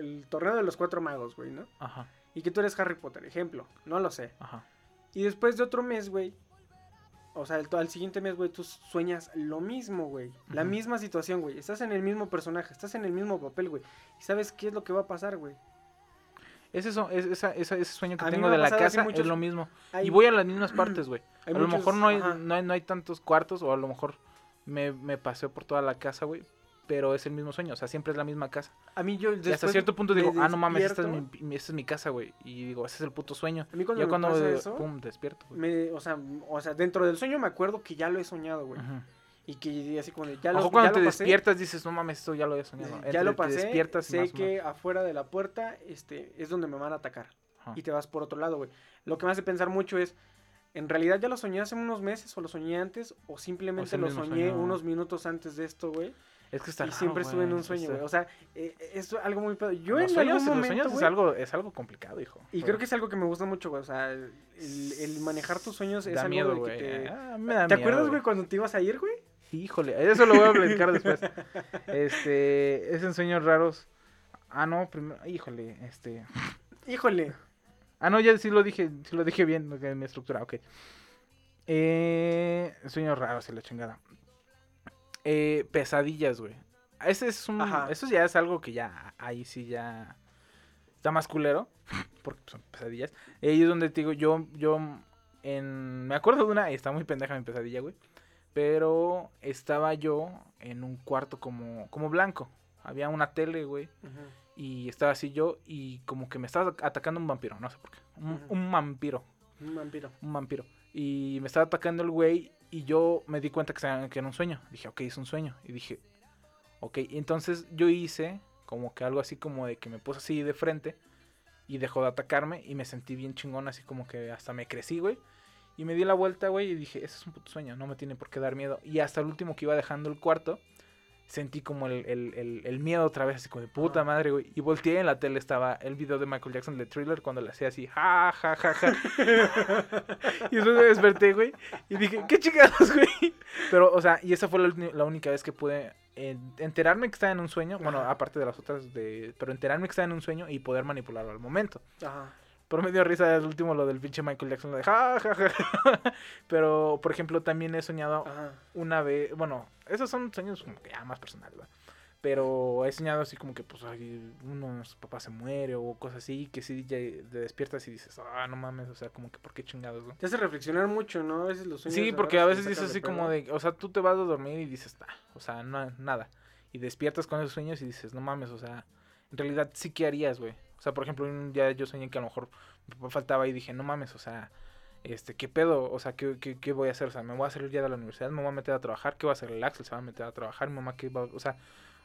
el torneo de los cuatro magos, güey, ¿no? Ajá, Y que tú eres Harry Potter, ejemplo, no lo sé. ajá. Y después de otro mes, güey, o sea, el, al siguiente mes, güey, tú sueñas lo mismo, güey. La misma situación, güey. Estás en el mismo personaje, estás en el mismo papel, güey. Y sabes qué es lo que va a pasar, güey. Es eso, es esa, esa- ese sueño que A tengo de la casa, muchos- es lo mismo. Hay- Y voy a las mismas partes, güey. A lo mejor no hay, no, hay, no hay tantos cuartos, o a lo mejor me, me paseo por toda la casa, güey. pero es el mismo sueño, o sea, siempre es la misma casa. A mí yo Y hasta cierto punto digo, ah, no mames, esta es, mi, mi- esta es mi casa, güey. Y digo, ese es el puto sueño. A mí cuando ya me cuando, pasa eh, eso, pum, despierto, güey. me- o, sea, o sea, dentro del sueño me acuerdo que ya lo he soñado, güey. Y que así como de, ya Ojo, lo, cuando ya te lo pasé, despiertas dices, no mames, esto ya lo había soñado. ya Entre lo te pasé, despiertas sé más que afuera de la puerta este, es donde me van a atacar. Ajá. Y te vas por otro lado, güey. Lo que me hace pensar mucho es, ¿en realidad ya lo soñé hace unos meses o lo soñé antes? ¿O simplemente el lo soñé sueño. unos minutos antes de esto, güey? Es que está Y raro, siempre estuve en güey, un sueño, güey. O sea, eh, es algo muy pedo. Yo los en sueños, algún los momento, sueños es güey, algo, es algo complicado, hijo. Y creo que es algo que me gusta mucho, güey. O sea, el, el manejar tus sueños es da algo miedo, de que güey. te... Ah, me da ¿Te miedo, acuerdas, güey, cuando te ibas a ir, güey? Híjole, eso lo voy a platicar después. Este, es en sueños raros. Ah, no, primero, híjole, este. Híjole. Ah, no, ya sí lo dije, sí lo dije bien, ok, mi estructura, ok. Eh, sueños raros y la chingada. Eh, pesadillas, güey. Ese es un, eso ya es algo que ya, ahí sí ya está más culero, porque son pesadillas. Ahí es donde te digo, yo, yo, en, me acuerdo de una, está muy pendeja mi pesadilla, güey. Pero estaba yo en un cuarto como, como blanco. Había una tele, güey. Y estaba así yo y como que me estaba atacando un vampiro, no sé por qué. Un, vampiro, Un vampiro. un vampiro. Y me estaba atacando el güey y yo me di cuenta que, era un sueño. Dije, ok, es un sueño. Y dije, ok. Y entonces yo hice como que algo así como de que me puse así de frente y dejó de atacarme y me sentí bien chingón, así como que hasta me crecí, güey. Y me di la vuelta, güey, y dije, ese es un puto sueño, no me tiene por qué dar miedo. Y hasta el último que iba dejando el cuarto, sentí como el, el- el- el miedo otra vez, así como de puta madre, güey. Y volteé en la tele, estaba el video de Michael Jackson de Thriller cuando le hacía así, ja, ja, ja, ja. y después me desperté, güey, y dije, ¿qué chingados, güey? Pero, o sea, y esa fue la, la única vez que pude eh, enterarme que estaba en un sueño, bueno, Ajá. aparte de las otras, de, pero enterarme que estaba en un sueño y poder manipularlo al momento. Ajá. Pero me dio risa el último, lo del pinche Michael Jackson, lo de ja, ja, ja, ja. Pero, por ejemplo, también he soñado Ajá. una vez, bueno, esos son sueños como que ya más personales, ¿verdad? Pero he soñado así como que, pues, ay, uno de sus papás se muere o cosas así, que sí ya te despiertas y dices, ah, no mames, o sea, como que, ¿por qué chingados, no? Te hace reflexionar mucho, ¿no? A veces los sueños. Sí, porque a veces dices así como de, o sea, tú te vas a dormir y dices, ah, o sea, no, nada. Y despiertas con esos sueños y dices, no mames, o sea, en realidad sí que harías, güey. O sea, por ejemplo, un día yo soñé que a lo mejor mi papá faltaba y dije, no mames, o sea, este, ¿qué pedo? O sea, ¿qué, qué, qué voy a hacer? O sea, me voy a salir ya de la universidad, me voy a meter a trabajar, ¿qué va a hacer el Axel? Se va a meter a trabajar, mi mamá, ¿qué va? O sea,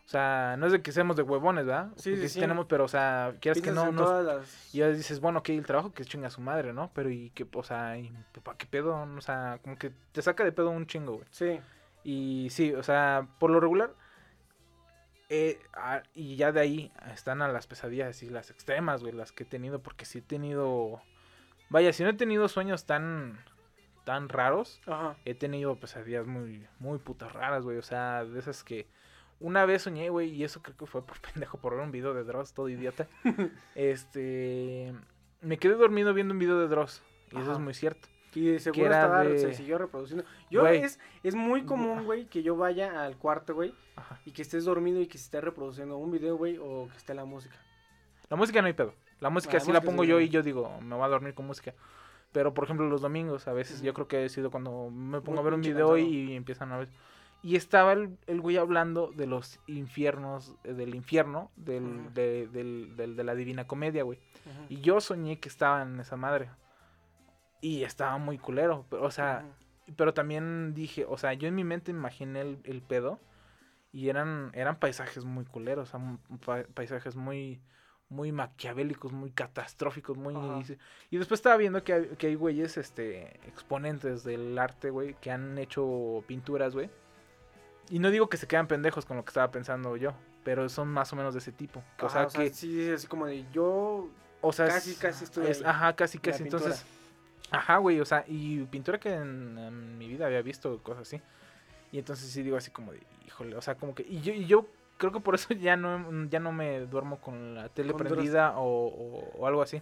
o sea, no es de que seamos de huevones, ¿verdad? Sí, sí, sí. tenemos, pero, o sea, quieras que no, no, las- y ya dices, bueno, ok, el trabajo que chinga su madre, ¿no? Pero y que, o sea, y, papá, ¿qué pedo? O sea, como que te saca de pedo un chingo, güey. Sí. Y sí, o sea, por lo regular. Eh, ah, y ya de ahí están a las pesadillas así, las extremas, güey, las que he tenido, porque sí he tenido. Vaya, si no he tenido sueños tan. tan raros, Ajá. he tenido pesadillas muy, muy putas raras, güey. O sea, de esas que. Una vez soñé, güey, y eso creo que fue por pendejo, por ver un video de Dross, todo idiota. este. Me quedé dormido viendo un video de Dross. Y eso es muy cierto. Y de seguro estaba, de- se siguió reproduciendo. Yo Güey. es, es muy común, güey, que yo vaya al cuarto, güey, Ajá. y que estés dormido y que se esté reproduciendo un video, güey, o que esté la música. La música no hay pedo. La música La sí la pongo yo y yo digo, me voy a dormir con música. Pero por ejemplo los domingos a veces yo creo que he sido cuando me pongo Muy a ver un video cansado. y, empiezan a ver. Y estaba el, el güey hablando de los infiernos, eh, del infierno, del, de, del- del- de la Divina Comedia, güey. Y yo soñé que estaba en esa madre. Y estaba muy culero. Pero, o sea, pero también dije, o sea, yo en mi mente imaginé el, el pedo y eran, eran paisajes muy culeros, o sea, paisajes muy, muy maquiavélicos, muy catastróficos, muy... Ajá. Y después estaba viendo que hay, que hay güeyes, este, exponentes del arte, güey, que han hecho pinturas, güey. Y no digo que se quedan pendejos con lo que estaba pensando yo, pero son más o menos de ese tipo. O Ajá, sea, que... sí, es así como de yo O sea, casi, es- casi estoy es- Ajá, casi, casi. pintura. Ajá, güey, o sea, y pintura que en, en mi vida había visto, cosas así. Y entonces sí digo así como de, híjole, o sea, como que, y yo, y yo creo que por eso ya no, ya no me duermo con la tele prendida o, o- o algo así.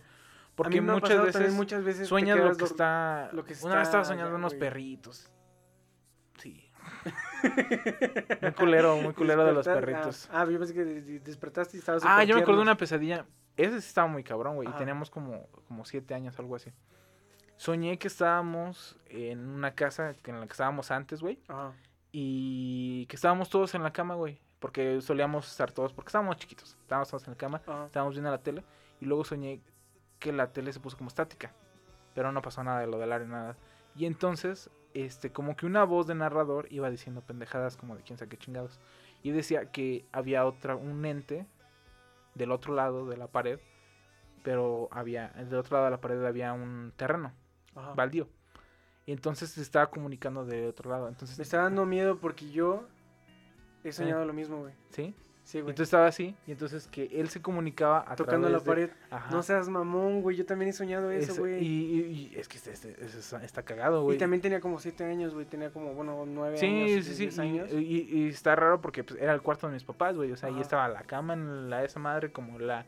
Porque muchas pasado veces, muchas veces sueñas lo que está... lo que una vez estaba está soñando ya, unos güey. perritos. Sí. muy culero, muy culero de los perritos. Ah, ah, yo pensé que de- de- despertaste y estabas Ah, yo me acuerdo de una pesadilla. Ese sí estaba muy cabrón, güey. Y Ajá. teníamos como, como siete años, algo así. Soñé que estábamos en una casa en la que estábamos antes, güey. Ajá. Y que estábamos todos en la cama, güey. Porque solíamos estar todos, porque estábamos chiquitos. Estábamos todos en la cama, Ajá. estábamos viendo la tele. Y luego soñé que la tele se puso como estática. Pero no pasó nada de lo del área, nada. Y entonces, este, como que una voz de narrador iba diciendo pendejadas como de quién sabe qué chingados. Y decía que había otra, un ente del otro lado de la pared. Pero había, del otro lado de la pared había un terreno Ajá. baldío. Y entonces se estaba comunicando de otro lado. Entonces, Me está dando miedo porque yo he soñado lo mismo, güey. ¿Sí? Sí, Y güey. entonces estaba así. Y entonces que él se comunicaba a Tocando la de- pared. Ajá. No seas mamón, güey. Yo también he soñado eso, güey. y, Y, y- y es que este, este- ese está, cagado, güey. también tenía como siete años, güey. Tenía como, bueno, nueve Sí, años. sí, sí. diez y- años. Y, y está raro porque pues, era el cuarto de mis papás, güey. O sea, ahí estaba la cama en la esa madre, como la.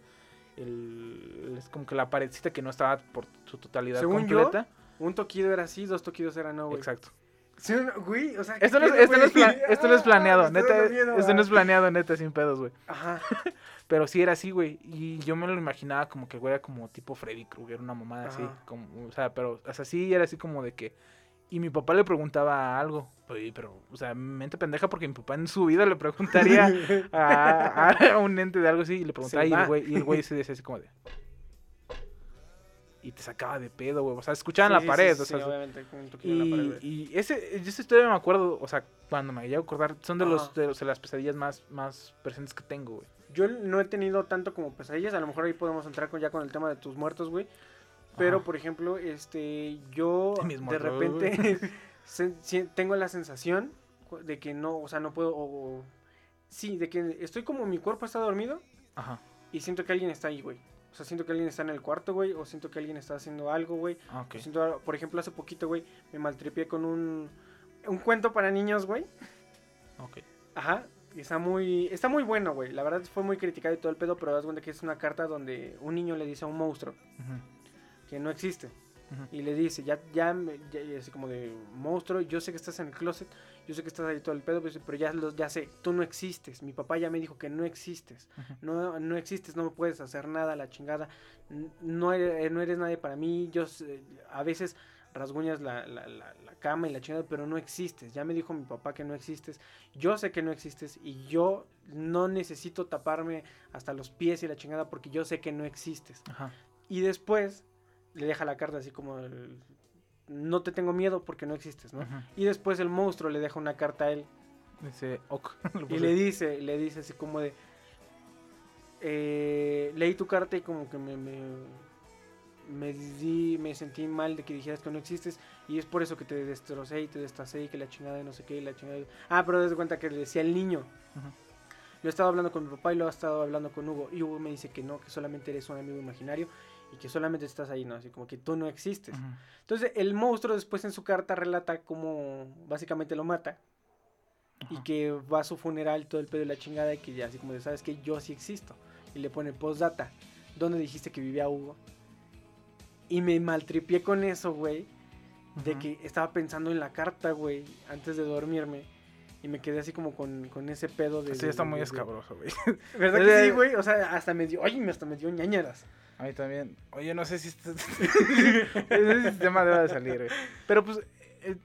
El, es como que la paredcita que no estaba por su totalidad Según yo, completa. Un toquido era así, dos toquidos eran no, güey. Exacto. Sí, no, güey, o sea, Esto no, es, ¿qué pedo, esto, no es esto no es Ah, planeado, está neta. miedo, Esto no ah. es planeado, neta, sin pedos, güey. Ajá. Pero sí era así, güey. Y yo me lo imaginaba como que el güey era como tipo Freddy Krueger, una mamada así. Como, o sea, pero o sea, sí era así como de que. Y mi papá le preguntaba algo. Pero, pero, o sea, mente pendeja porque mi papá en su vida le preguntaría a, a un ente de algo así. Y le preguntaba Se y el, güey, y el güey se decía así como de. Y te sacaba de pedo, güey. O sea, escuchaban Sí, la pared. sí, o sí, sea, obviamente, un en la pared, y, y ese, esa historia me acuerdo, o sea, cuando me llego a acordar, son de, los, de, los- de las pesadillas más, más presentes que tengo, güey. Yo no he tenido tanto como pesadillas, a lo mejor ahí podemos entrar con, ya con el tema de tus muertos, güey. Pero, Ajá. por ejemplo, este, yo De repente tengo la sensación de que no, o sea, no puedo, o- o- sí, de que estoy como mi cuerpo está dormido Ajá. y siento que alguien está ahí, güey. O sea, siento que alguien está en el cuarto, güey, o siento que alguien está haciendo algo, güey. Ah, ok. o siento algo- por ejemplo, hace poquito, güey, me maltripié con un, un cuento para niños, güey. Ok. Ajá. y Está muy, está muy bueno, güey. La verdad fue muy criticado y todo el pedo, pero das cuenta que es una carta donde un niño le dice a un monstruo Ujú. Que no existe. Y le dice, ya, ya, ya- así como de, monstruo, yo sé que estás en el closet, yo sé que estás ahí todo el pedo, pues, pero ya, ya sé, tú no existes. Mi papá ya me dijo que no existes. No, no existes, no puedes hacer nada, la chingada. No eres, no eres nadie para mí. Yo a veces rasguñas la, la, la, la cama y la chingada, pero no existes. Ya me dijo mi papá que no existes. Yo sé que no existes y yo no necesito taparme hasta los pies y la chingada porque yo sé que no existes. Ajá. Y después le deja la carta así como el, no te tengo miedo porque no existes, ¿no? Y después el monstruo le deja una carta a él Dice, ok. Y le dice, le dice así como de eh, leí tu carta y como que me, me, me di, me sentí mal de que dijeras que no existes y es por eso que te destrocé y te destacé y que la chingada y no sé qué y la chingada. Ah, pero des cuenta que le decía el niño. Ujú. Lo he estado hablando con mi papá y lo he estado hablando con Hugo. Y Hugo me dice que no, que solamente eres un amigo imaginario y que solamente estás ahí, ¿no? Así como que tú no existes. Ujú. Entonces el monstruo después en su carta relata cómo básicamente lo mata y Ajá. que va a su funeral todo el pedo y la chingada y que ya así como de, sabes que yo sí existo. Y le pone postdata, ¿dónde dijiste que vivía Hugo? Y me maltripié con eso, güey, de Ujú. que estaba pensando en la carta, güey, antes de dormirme. Y me quedé así como con, con ese pedo de... Sí, de- está de- muy de- escabroso, güey. ¿Verdad que sí, güey? O sea, hasta me dio... Oye, hasta me dio ñañaras. A mí también. Oye, no sé si este, ese sistema debe de salir, güey. Pero pues, eh,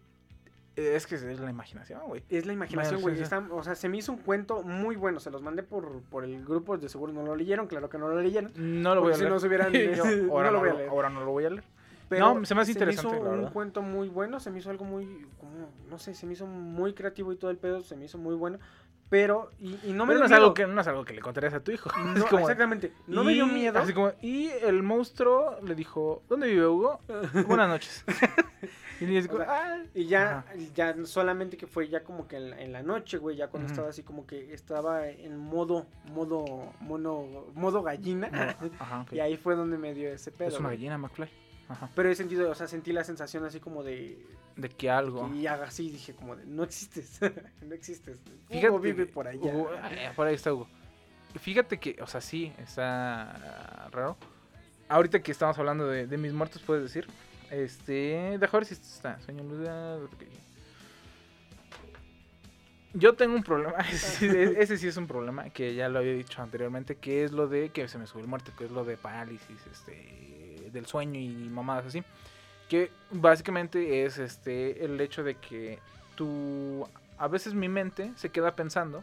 eh, es que es la imaginación, güey. Es la imaginación, Bueno, güey. sí, sí. está- O sea, se me hizo un cuento muy bueno. Se los mandé por, por el grupo. De seguro no lo leyeron. Claro que no lo leyeron. No lo voy a Porque si leer. no se hubieran- Yo, no ahora, lo no voy a lo- leer. ahora no lo voy a leer. Pero No, se me hace interesante, hizo la un verdad. cuento muy bueno. Se me hizo algo muy. Como, no sé, se me hizo muy creativo y todo el pedo. Se me hizo muy bueno. Pero. Y, y no me Pero dio no, es miedo. algo que, no es algo que le contarías a tu hijo. No, Es como- exactamente. No me dio miedo. Así como, y el monstruo le dijo, ¿dónde vive Hugo? Buenas noches. y le dice, O sea, "Ah". Y ya, Ajá. ya solamente que fue ya como que en la, en la noche, güey, ya cuando estaba así como que estaba en modo, modo, mono, modo gallina. No, ajá. Y ahí fue donde me dio ese pedo. Es una güey. gallina, McFly. Ajá. Pero he sentido, o sea, sentí la sensación así como de. De que algo. Y haga así, dije como de, no existes. no existes. Fíjate Hugo vive por allá. Hugo- ah, por ahí está Hugo. Fíjate que, o sea, sí, está raro. Ahorita que estamos hablando de, de mis muertos, puedes decir. Este, deja ver si esto está. Sueño ok. Yo tengo un problema, ese, ese sí es un problema, que ya lo había dicho anteriormente, que es lo de que se me sube el muerto, que es lo de parálisis, este, del sueño y mamadas así. Que básicamente es este el hecho de que tú a veces mi mente se queda pensando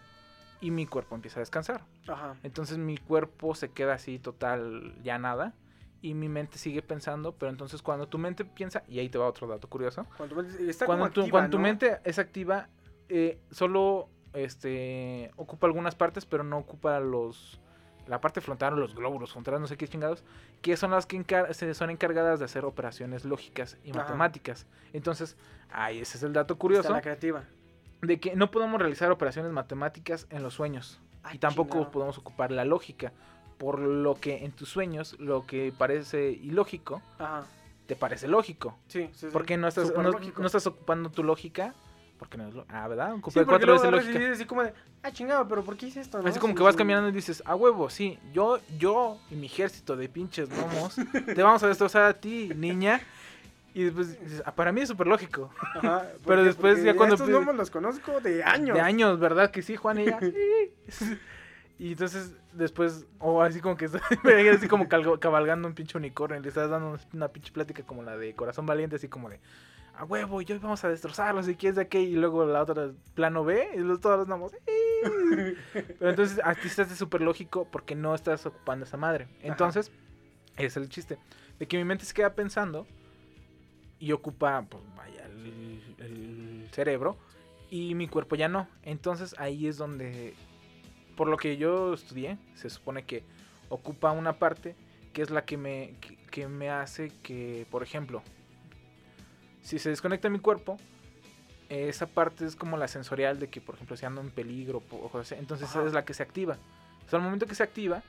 y mi cuerpo empieza a descansar. Ajá. Entonces mi cuerpo se queda así total, ya nada. Y mi mente sigue pensando, pero entonces cuando tu mente piensa, y ahí te va otro dato curioso, Cuando tu mente- está cuando, como tu, activa, cuando tu ¿no? mente es activa, eh, solo este, ocupa algunas partes, pero no ocupa los la parte frontal, los glóbulos frontales, no sé qué chingados, que son las que encar- se son encargadas de hacer operaciones lógicas y Ajá. matemáticas. Entonces, ahí ese es el dato Está curioso la creativa. de que no podemos realizar operaciones matemáticas en los sueños Ay, y tampoco chingado. podemos ocupar la lógica, por lo que en tus sueños lo que parece ilógico Ajá. te parece lógico. Sí, sí, sí. Porque no estás, no estás ocupando tu lógica. Porque no es lo- Ah, ¿verdad? Ocupa Sí, cuatro veces lógica. así como de, ah, chingado, pero ¿por qué hice esto? no? Así como Sí, que vas caminando y dices, a huevo, sí, yo, yo y mi ejército de pinches gnomos te vamos a destrozar a ti, niña. Y después dices, ah, para mí es súper lógico. Ajá, Pero después ya cuando Estos gnomos los conozco de años. De años, ¿verdad? Que sí, Juan y ella. sí. Y entonces, después, o así como que así como calgo- cabalgando un pinche unicornio y le estás dando una pinche plática como la de Corazón Valiente, así como de, a huevo, yo vamos a destrozarlos y quieres de qué, y luego la otra, plano B, y los, todos los gnomos. Pero entonces, a ti estás de súper lógico porque no estás ocupando esa madre. Entonces, es el chiste. De que mi mente se queda pensando y ocupa, pues vaya, el, el cerebro y mi cuerpo ya no. Entonces ahí es donde, por lo que yo estudié, se supone que ocupa una parte que es la que me, que, que me hace que, por ejemplo, si se desconecta mi cuerpo, esa parte es como la sensorial de que, por ejemplo, si ando en peligro, o cosas así, entonces Ajá. esa es la que se activa. O sea, al momento que se activa,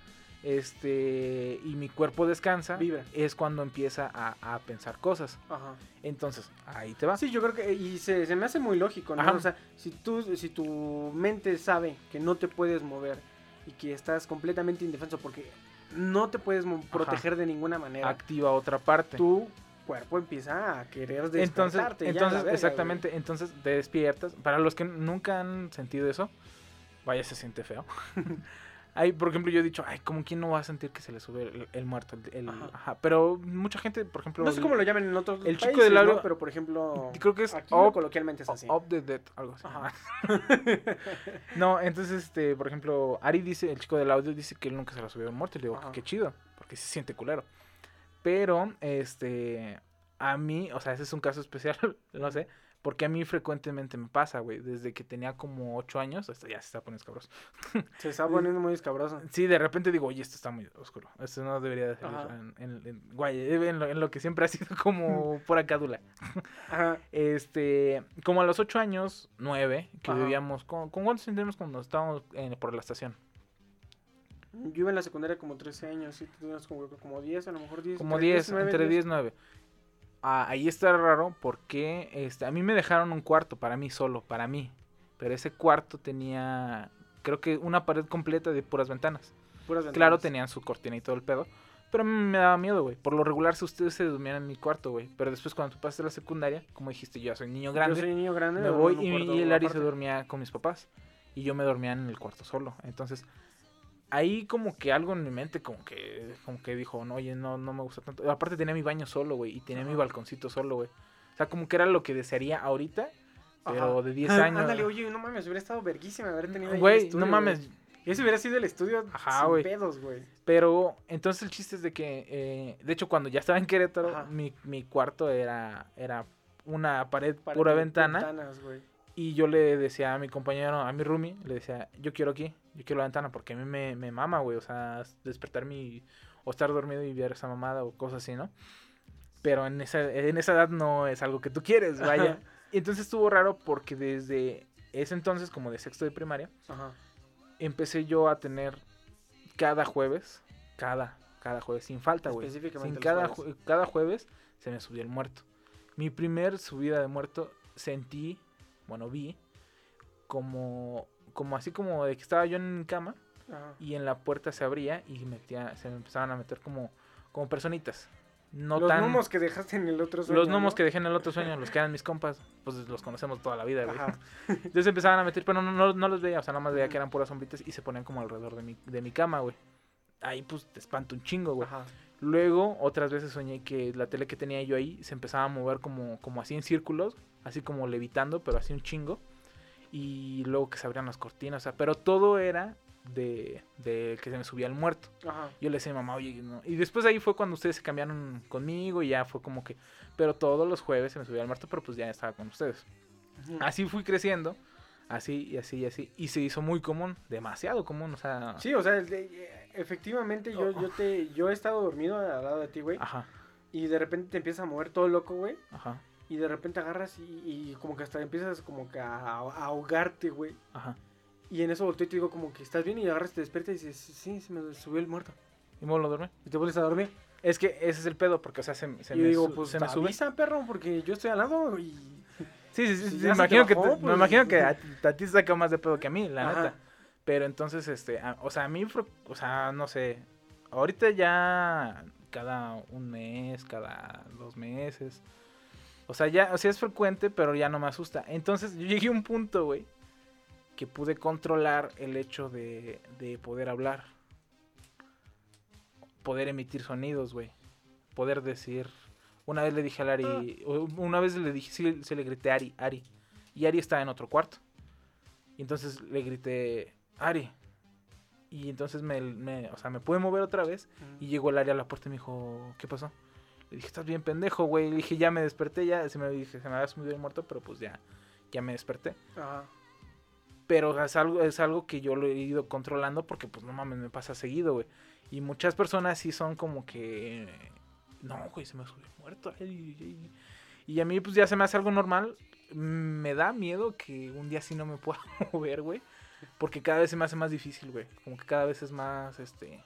este, y mi cuerpo descansa, Vibra. es cuando empieza a, a pensar cosas. Ajá. Entonces, ahí te va. Sí, yo creo que, y se, se me hace muy lógico, ¿no? Ajá. O sea, si tú, si tu mente sabe que no te puedes mover y que estás completamente indefenso porque no te puedes proteger de ninguna manera, activa otra parte. tu cuerpo empieza a querer entonces, despertarte. entonces la verga, exactamente, entonces te despiertas. Para los que nunca han sentido eso, vaya, se siente feo. Hay, por ejemplo, yo he dicho, ay, como quién no va a sentir que se le sube el, el muerto, el, el- Ajá. ajá. Pero mucha gente, por ejemplo, güey. No sé cómo lo llaman en otros el chico países, del ¿no? audio- Pero, por ejemplo, creo que es aquí up- coloquialmente es así. Up the Dead, algo así. Ajá. no, entonces, este, por ejemplo, Ari dice, el chico del audio dice que él nunca se lo subió un muerto. Y le digo, qué chido, porque se siente culero. Pero, este, a mí, o sea, ese es un caso especial, no sé, porque a mí frecuentemente me pasa, güey. Desde que tenía como 8 años, hasta ya se está poniendo escabroso. Se está poniendo muy escabroso. Sí, de repente digo, oye, esto está muy oscuro. Esto no debería de salir en, en- en- guay, en lo, en lo que siempre ha sido como pura cádula. Ajá. Este, como a los 8 años, 9, que Ajá. vivíamos, ¿con, ¿con cuántos teníamos cuando estábamos en- por la estación? Yo iba en la secundaria como 13 años, sí, tú tenías como, como 10, a lo mejor 10. Como entre 10, 9, entre 10 y 9. Ah, ahí está raro porque este, a mí me dejaron un cuarto para mí solo, para mí. Pero ese cuarto tenía, creo que una pared completa de puras ventanas. Puras Claro, ventanas. tenían su cortina y todo el pedo. Pero a mí me daba miedo, güey. Por lo regular, si ustedes se dormían en mi cuarto, güey. Pero después, cuando tú pasaste la secundaria, como dijiste, yo soy niño grande. Yo soy niño grande. me voy y, y el Ari se dormía con mis papás. Y yo me dormía en el cuarto solo. Entonces, ahí como que algo en mi mente como que como que dijo, no, oye, no, no me gusta tanto. Aparte tenía mi baño solo, güey. Y tenía mi balconcito solo, güey. O sea, como que era lo que desearía ahorita. Pero Ajá. de 10 años. Ándale, oye, no mames, hubiera estado verguísima haber tenido Güey, no mames. Ese hubiera sido el estudio Ajá, sin pedos, güey. Pero entonces el chiste es de que, eh, de hecho, cuando ya estaba en Querétaro, mi, mi cuarto era, era una pared pura ventana. ventanas. Y yo le decía a mi compañero, a mi roomie, le decía, yo quiero aquí, yo quiero la ventana, porque a mí me, me mama, güey. O sea, despertarme y- o estar dormido y ver esa mamada o cosas así, ¿no? Pero en esa, en esa edad no es algo que tú quieres, vaya. Y entonces estuvo raro porque desde ese entonces, como de sexto de primaria, Ajá. empecé yo a tener cada jueves, cada, cada jueves, sin falta, güey. Específicamente Sin cada, jueves. jue- cada jueves se me subía el muerto. Mi primer subida de muerto sentí, bueno, vi, como, como así como de que estaba yo en mi cama Ajá. y en la puerta se abría y metía, se me empezaban a meter como, como personitas. No los tan... gnomos que dejaste en el otro sueño, Los gnomos ¿no? que dejé en el otro sueño, los que eran mis compas, pues los conocemos toda la vida, güey. Entonces empezaban a meter, pero no, no, no los veía, o sea, nada más veía que eran puras sombritas y se ponían como alrededor de mi, de mi cama, güey. Ahí pues te espanto un chingo, güey. Ajá. Luego, otras veces soñé que la tele que tenía yo ahí se empezaba a mover como, como así en círculos, así como levitando, pero así un chingo. Y luego que se abrían las cortinas, o sea, pero todo era de, de que se me subía el muerto. Ajá. Yo le decía a mi mamá, oye, no. Y después de ahí fue cuando ustedes se cambiaron conmigo y ya fue como que, pero todos los jueves se me subía el muerto, pero pues ya estaba con ustedes. Así fui creciendo, así y así y así, y se hizo muy común, demasiado común, o sea, Sí, o sea, eh, efectivamente yo, yo te yo he estado dormido al lado de ti, güey, ajá, y de repente te empiezas a mover todo loco, güey, ajá, y de repente agarras y, y como que hasta empiezas como que a, a ahogarte, güey. ajá. Y en eso volteo y te digo como que estás bien y agarras, te despiertas y dices, sí, se me subió el muerto. ¿Y me lo duerme? Y te vuelves a dormir. Es que ese es el pedo, porque, o sea, se, se y me, digo, pues se me sube. avisa, perro, porque yo estoy al lado y... Sí, sí, sí, sí, me imagino, que, te- pues- me imagino que a, ti- a ti te saca más de pedo que a mí, la Ajá. neta. Pero entonces, este, a- o sea, a mí, o sea, no sé, ahorita ya cada un mes, cada dos meses. O sea, ya, o sea, es frecuente, pero ya no me asusta. Entonces, yo llegué a un punto, güey, que pude controlar el hecho de, de poder hablar. Poder emitir sonidos, güey. Poder decir... Una vez le dije a Ari, o una vez le dije, sí, se le grité a Ari, Ari. Y Ari estaba en otro cuarto. Y entonces le grité, Ari. Y entonces me, me- o sea, me pude mover otra vez. Y llegó el Ari a la puerta y me dijo, ¿qué pasó? Le dije, estás bien pendejo, güey. Le dije, ya me desperté, ya. Se me, dije, se me había subido el muerto, pero pues ya, ya me desperté. Ajá. Pero es algo, es algo que yo lo he ido controlando porque, pues, no mames, me pasa seguido, güey. Y muchas personas sí son como que... No, güey, se me subió el muerto. ay, ay". Y a mí, pues, ya se me hace algo normal. Me da miedo que un día sí no me pueda mover, güey. Porque cada vez se me hace más difícil, güey. Como que cada vez es más, este...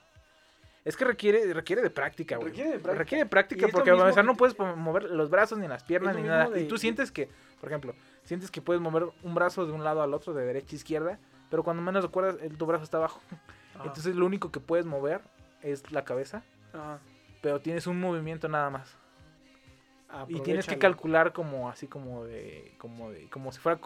Es que requiere, requiere de práctica, güey. Requiere de práctica. Requiere de práctica porque no puedes mover los brazos ni las piernas ni nada. de- Y tú sientes que, por ejemplo, sientes que puedes mover un brazo de un lado al otro, de derecha a izquierda, pero cuando menos recuerdas, el, tu brazo está abajo. Ajá. Entonces lo único que puedes mover es la cabeza, Ajá. pero tienes un movimiento nada más. Y tienes que calcular como así como de como de como si fuera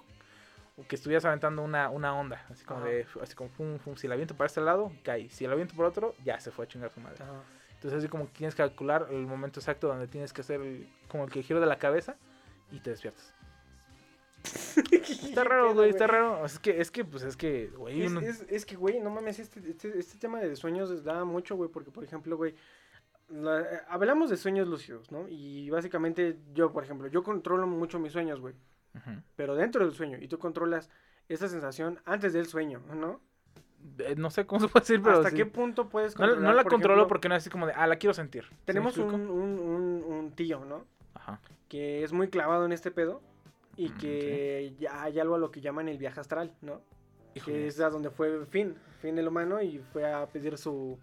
que estuvieras aventando una, una onda, así como Ajá. de así como fum, fum, si la aviento para este lado, cae, si la aviento por otro, ya se fue a chingar su madre. Ajá. Entonces así como que tienes que calcular el momento exacto donde tienes que hacer el- como el que giro de la cabeza y te despiertas. Está raro, güey, está raro. Es que, es que, pues es que, güey, Es, uno- es, es que, güey, no mames, este, este, este tema de sueños da mucho, güey, porque, por ejemplo, güey, eh, hablamos de sueños lúcidos, ¿no? Y básicamente yo, por ejemplo, yo controlo mucho mis sueños, güey, Pero dentro del sueño, y tú controlas esa sensación antes del sueño, ¿no? Eh, no sé cómo se puede decir, pero ¿Hasta sí. qué punto puedes no, controlar? no la por controlo ejemplo, porque no es así como de, ah, la quiero sentir. ¿Sí me Tenemos un, un, un, un tío, ¿no? Ajá. Que es muy clavado en este pedo y Mm, que ya hay algo a lo que llaman el viaje astral, ¿no? Híjole, que es a donde fue Finn, Finn el humano, y fue a pedir su...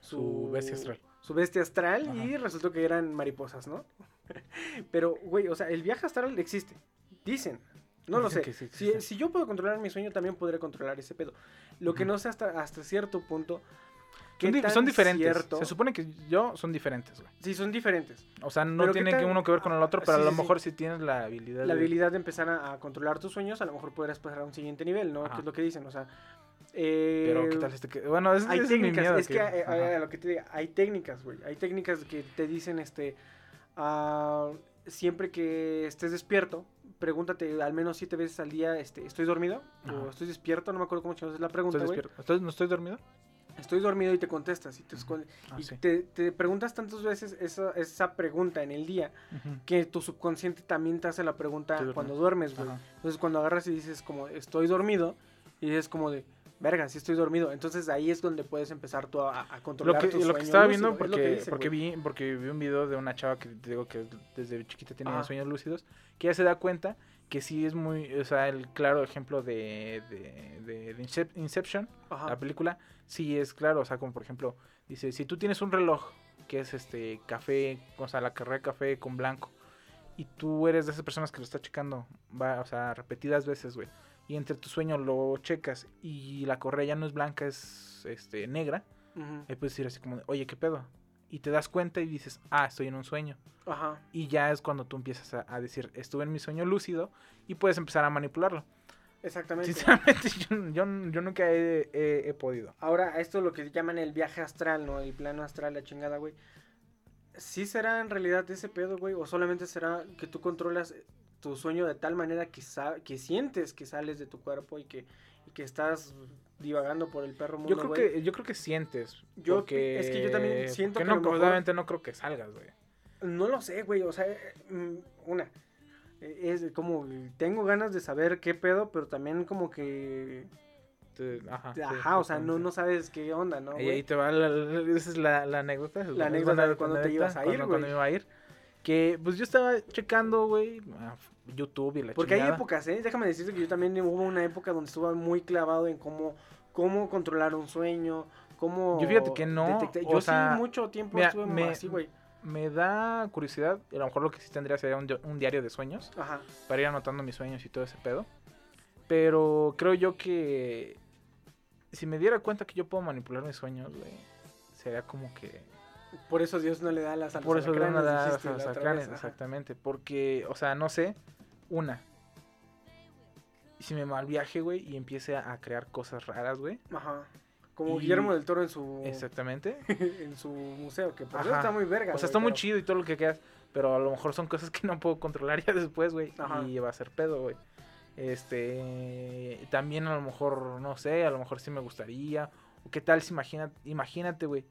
Su bestia astral. Su bestia astral Ajá. y resultó que eran mariposas, ¿no? Pero, güey, o sea, el viaje astral existe. Dicen. No lo sé. Dicen que sí si, si yo puedo controlar mi sueño, también podré controlar ese pedo. Lo que no sé hasta, hasta cierto punto... Son, di- tan son diferentes. cierto- Se supone que yo son diferentes, güey. Sí, son diferentes. O sea, no Pero ¿qué tiene que tal- uno que ver con el otro, pero sí, a lo sí, sí. mejor si tienes la habilidad. La de- habilidad de empezar a, a controlar tus sueños, a lo mejor podrás pasar a un siguiente nivel, ¿no? Ajá. Que es lo que dicen, o sea... eh, Pero qué tal este que. Bueno, es, hay es mi técnicas, miedo. es que, que- eh, ajá. a lo que te diga, hay técnicas, güey. Hay técnicas que te dicen, este, ah, siempre que estés despierto, pregúntate al menos siete veces al día, este, ¿estoy dormido? Ajá. O ¿estoy despierto? No me acuerdo cómo es la pregunta, ¿Estoy despierto? ¿Estoy- ¿No estoy dormido? Estoy dormido y te contestas y te, Ah, y sí. te, te preguntas tantas veces esa, esa pregunta en el día que tu subconsciente también te hace la pregunta cuando duermes, güey. Entonces cuando agarras y dices como estoy dormido y dices como de verga, sí estoy dormido. Entonces ahí es donde puedes empezar tú a, a Lo controlar que, tu lo que estaba lúcido, viendo, lo porque, que dice, porque, güey. vi, porque vi un video de una chava que te digo que desde chiquita tiene Ajá. sueños lúcidos, que ella se da cuenta que sí es muy, o sea, el claro ejemplo de, de, de- de Incep- Inception, Ajá. la película, sí es claro, o sea, como por ejemplo, dice, si tú tienes un reloj que es este café, o sea, la carrera de café con blanco, y tú eres de esas personas que lo está checando, va, o sea, repetidas veces, güey, y entre tu sueño lo checas y la correa ya no es blanca, es este negra, Ujú. ahí puedes decir así como, oye, ¿qué pedo? Y te das cuenta y dices, ah, estoy en un sueño. Ajá. Y ya es cuando tú empiezas a, a decir, estuve en mi sueño lúcido y puedes empezar a manipularlo. Exactamente. Sinceramente, yo, yo- yo nunca he, he- he podido. Ahora, esto es lo que llaman el viaje astral, ¿no? El plano astral, la chingada, güey. ¿Sí será en realidad ese pedo, güey? ¿O solamente será que tú controlas tu sueño de tal manera que, que sientes que sales de tu cuerpo y que, y que estás divagando por el perro mundo, Yo creo güey. que yo creo que sientes. Yo- porque- es que yo también siento que no, mejor- obviamente no creo que salgas, güey. No lo sé, güey, o sea, eh, mm, una, eh, es como, tengo ganas de saber qué pedo, pero también como que, Ajá, sí, ajá, o sea, no, no sabes qué onda, ¿no, Y güey? ahí te va, la, la- esa es la, la anécdota. La es anécdota de cuando te ibas a ir, cuando- cuando güey. me iba a ir. Que pues yo estaba checando, güey, YouTube y la Porque hay épocas, ¿eh? Déjame decirte que yo también hubo una época donde estuve muy clavado en cómo, cómo controlar un sueño, cómo... Yo fíjate que no, detectar- o Yo sea, sí mucho tiempo mira, estuve me- así, güey. Me da curiosidad, a lo mejor lo que sí tendría sería un, un diario de sueños, Ajá. para ir anotando mis sueños y todo ese pedo. Pero creo yo que si me diera cuenta que yo puedo manipular mis sueños, güey, sería como que... Por eso Dios no le da las alas Por eso de una alacranes, edad dijiste la otra alacranes, exactamente. Porque, o sea, no sé, una. Y si me mal viaje, güey, y empiece a, crear cosas raras, güey. Ajá. Como Y- Guillermo del Toro en su Exactamente. en su museo, que por Ajá. eso está muy verga. O sea, está muy chido y todo lo que quieras. Pero a lo mejor son cosas que no puedo controlar ya después, güey. Y va a ser pedo, güey. Este. También a lo mejor, no sé, a lo mejor sí me gustaría. O qué tal si imagina, imagínate, güey.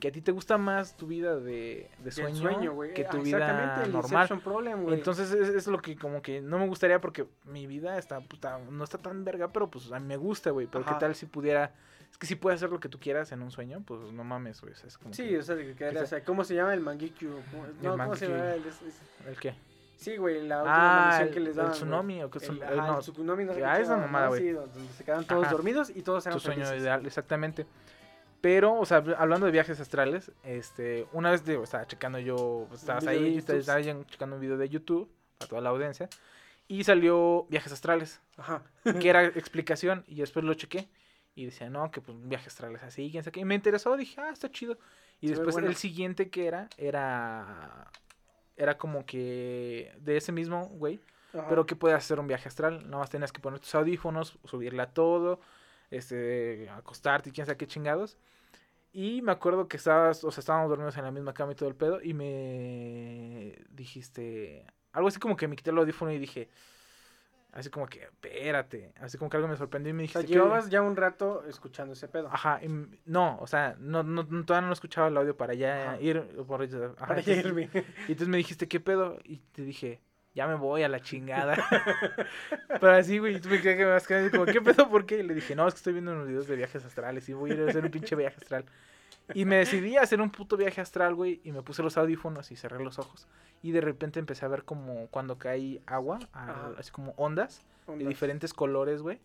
Que a ti te gusta más tu vida de, sueño, que Ah, tu exactamente, vida el normal. Problem. Entonces es, es lo que como que no me gustaría porque mi vida está, puta, no está tan verga, pero pues a mí me gusta, güey. Pero Ajá. qué tal si pudiera... Es que si puedes hacer lo que tú quieras en un sueño, pues no mames, güey. o sea, es como Sí, que- o sea, que- que o sea, ¿cómo se llama el Mangekyu? ¿Cómo- No, ¿cómo se llama? El- es- es- ¿El qué? Sí, güey, la última Ah, el, que les el daban. güey. tsunami o qué El, tsun- ajá, eh, no, el tsunami, no ah, esa mamada, güey. Sí, donde se quedaban todos Ajá. dormidos y todos eran tu sueño felices. ideal, exactamente. Pero, o sea, hablando de viajes astrales, este, una vez digo, estaba checando yo, pues, estabas ahí, estaba checando un video de YouTube para toda la audiencia y salió viajes astrales. Ajá. que era explicación y después lo chequé y decía, no, que pues un viaje astral es así, quién sabe. Y me interesó, dije, ah, está chido. Y Se después bueno. el siguiente que era, era, era como que de ese mismo, güey, Ajá. pero que puedes hacer un viaje astral. Nada más tenías que poner tus audífonos, subirle a todo, este, acostarte y quién sabe qué chingados. Y me acuerdo que estabas, o sea, estábamos dormidos en la misma cama y todo el pedo. Y me dijiste algo así como que me quité el audífono y dije, así como que, espérate. Así como que algo me sorprendió y me O sea, dijiste, ¿qué- llevabas ya un rato escuchando ese pedo. Ajá, y no, o sea, no, no, no- todavía no escuchaba el audio para ya Ajá. ir. Por, ajá, Para entonces- irme. y entonces me dijiste, ¿qué pedo? Y te dije, ya me voy a la chingada. Pero así, güey, y tú me quedé que me vas quedando como, ¿qué pedo? ¿Por qué? Y le dije, no, es que estoy viendo unos videos de viajes astrales y voy a ir a hacer un pinche viaje astral. Y me decidí a hacer un puto viaje astral, güey, y me puse los audífonos y cerré los ojos. Y de repente empecé a ver como cuando cae agua, a- así como ondas de Ondas. diferentes colores, güey.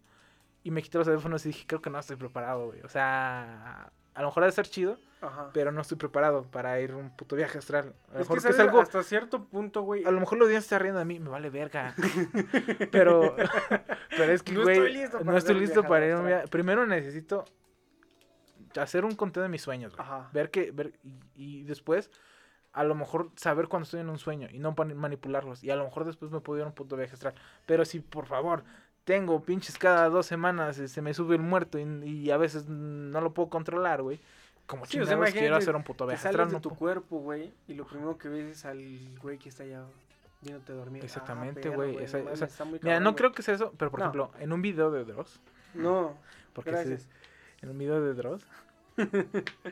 Y me quité los audífonos y dije, creo que no estoy preparado, güey. O sea, a lo mejor ha de ser chido, Ajá. pero no estoy preparado para ir a un puto viaje astral. A lo Es mejor que, que es algo hasta cierto punto, güey. a lo mejor los días está riendo de mí, me vale verga. pero, pero es que, No güey, estoy listo para no estoy listo para ir a un viaje. Primero necesito hacer un conteo de mis sueños, güey. Ajá. Ver que, ver, y, y después, a lo mejor saber cuando estoy en un sueño y no manipularlos. Y a lo mejor después me puedo ir a un puto viaje astral. Pero si, por favor, tengo pinches cada dos semanas, se me sube el muerto y, y a veces no lo puedo controlar, güey. Como Sí, o sea, quiero hacer un puto viaje sales de no tu cuerpo, güey, y lo primero que ves es al güey que está allá viéndote dormir. Ah, Exactamente, güey, no muy Mira, no güey. creo que sea eso, pero por No. ejemplo, en un video de Dross, No, porque gracias. en un video de Dross.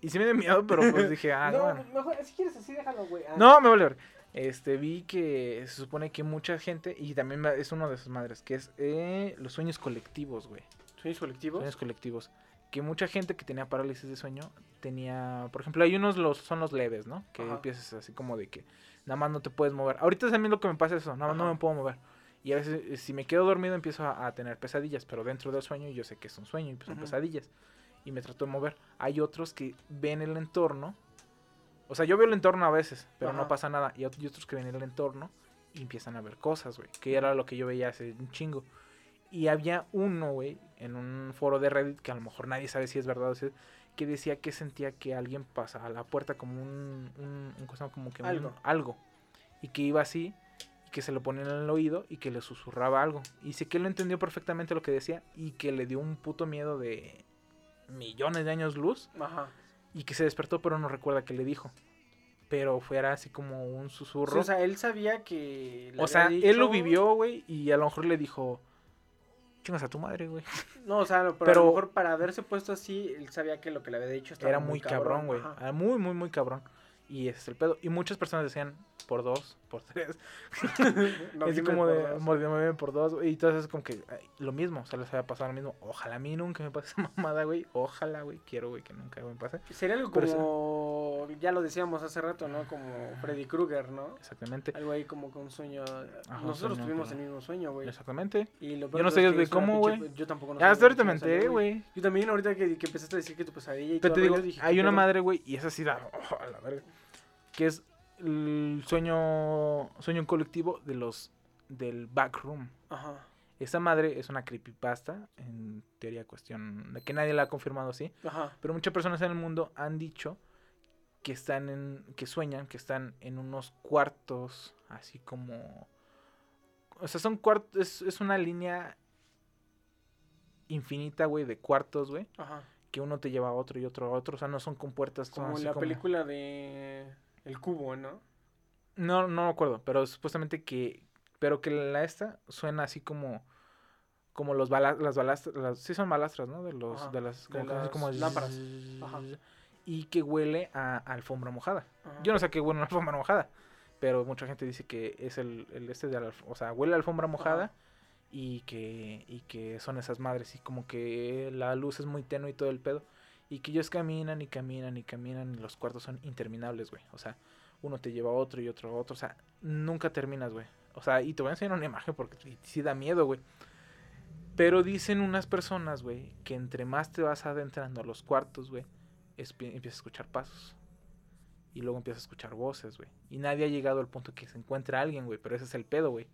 y sí me dio miedo, pero pues dije, ah, no, bueno. mejor, si quieres así, déjalo, güey. Ah, No, me vale ver. Este, vi que se supone que mucha gente, y también es uno de sus madres, que es eh, los sueños colectivos, güey. ¿Sueños colectivos? Sueños colectivos. Que mucha gente que tenía parálisis de sueño tenía, por ejemplo, hay unos los son los leves, ¿no? Que Ajá. empiezas así como de que nada más no te puedes mover. Ahorita también lo que me pasa es eso, nada más no me puedo mover. Y a veces eh, si me quedo dormido empiezo a, a tener pesadillas, pero dentro del sueño yo sé que es un sueño y pues son pesadillas. Y me trato de mover. Hay otros que ven el entorno. O sea, yo veo el entorno a veces, pero no pasa nada. Y ot- y otros que ven el entorno y empiezan a ver cosas, güey. Que era lo que yo veía hace un chingo. Y había uno, güey, en un foro de Reddit, que a lo mejor nadie sabe si es verdad o si es, que decía que sentía que alguien pasaba a la puerta como un, un, un cosa como que un- Algo. algo. Y que iba así, y que se lo ponía en el oído y que le susurraba algo. Y sé que él lo entendió perfectamente lo que decía y que le dio un puto miedo de millones de años luz Ajá. Y que se despertó pero no recuerda qué le dijo. pero fuera así como un susurro. Sí, o sea, él sabía que... le O sea, él lo vivió, güey, y a lo mejor le dijo, chingas a tu madre, güey. No, o sea, pero, a lo mejor para haberse puesto así, él sabía que lo que le había dicho estaba Era muy cabrón, güey. Era muy, muy, muy cabrón. Y ese es el pedo. Y muchas personas decían, por dos, por tres. No, así dime como de, mordíme por dos. güey, Y entonces es como que ay, lo mismo, o sea, les había pasado lo mismo. Ojalá a mí nunca me pase esa mamada, güey. Ojalá, güey. Quiero, güey, que nunca me pase. Sería algo Pero como, ya lo decíamos hace rato, ¿no? Como Freddy Krueger, ¿no? Exactamente. Algo ahí como con un sueño. un Nosotros sueño tuvimos el mismo sueño, güey. Exactamente. Y lo Yo no es sé de es cómo, güey. Yo tampoco no sé hasta ahorita me enteré, güey. Yo también ahorita que, que empezaste a decir que tu pesadilla y Pero todo te digo, dije, hay ¿qué una madre, güey, y esa sí da oh, a la verga. Que es el sueño sueño colectivo de los del backroom. Ajá. Esa madre es una creepypasta, en teoría cuestión de que nadie la ha confirmado así, Ajá. pero muchas personas en el mundo han dicho que están en que sueñan que están en unos cuartos así como o sea, son cuartos es, es una línea infinita, güey, de cuartos, güey, Ajá. que uno te lleva a otro y otro a otro, o sea, no son compuertas son Como así la como- película de El Cubo, ¿no? No, no me acuerdo, pero supuestamente que. Pero que la esta suena así como. Como los bala, las balastras. Las, sí son balastras, ¿no? De los. Ajá, De las. Como, las como lámparas. Ajá. Y que huele a, alfombra mojada. Ajá. Yo no sé a qué huele una alfombra mojada. Pero mucha gente dice que es el, el este de la. O sea, huele a alfombra mojada. Y que, y que son esas madres. Y como que la luz es muy tenue y todo el pedo. Y que ellos caminan y caminan y caminan. Y los cuartos son interminables, güey. O sea, uno te lleva a otro y otro a otro. O sea, nunca terminas, güey. O sea, y te voy a enseñar una imagen porque sí- da miedo, güey. Pero dicen unas personas, güey, que entre más te vas adentrando a los cuartos, güey, empiezas a escuchar pasos. Y luego empiezas a escuchar voces, güey. Y nadie ha llegado al punto que se encuentra alguien, güey. Pero ese es el pedo, güey.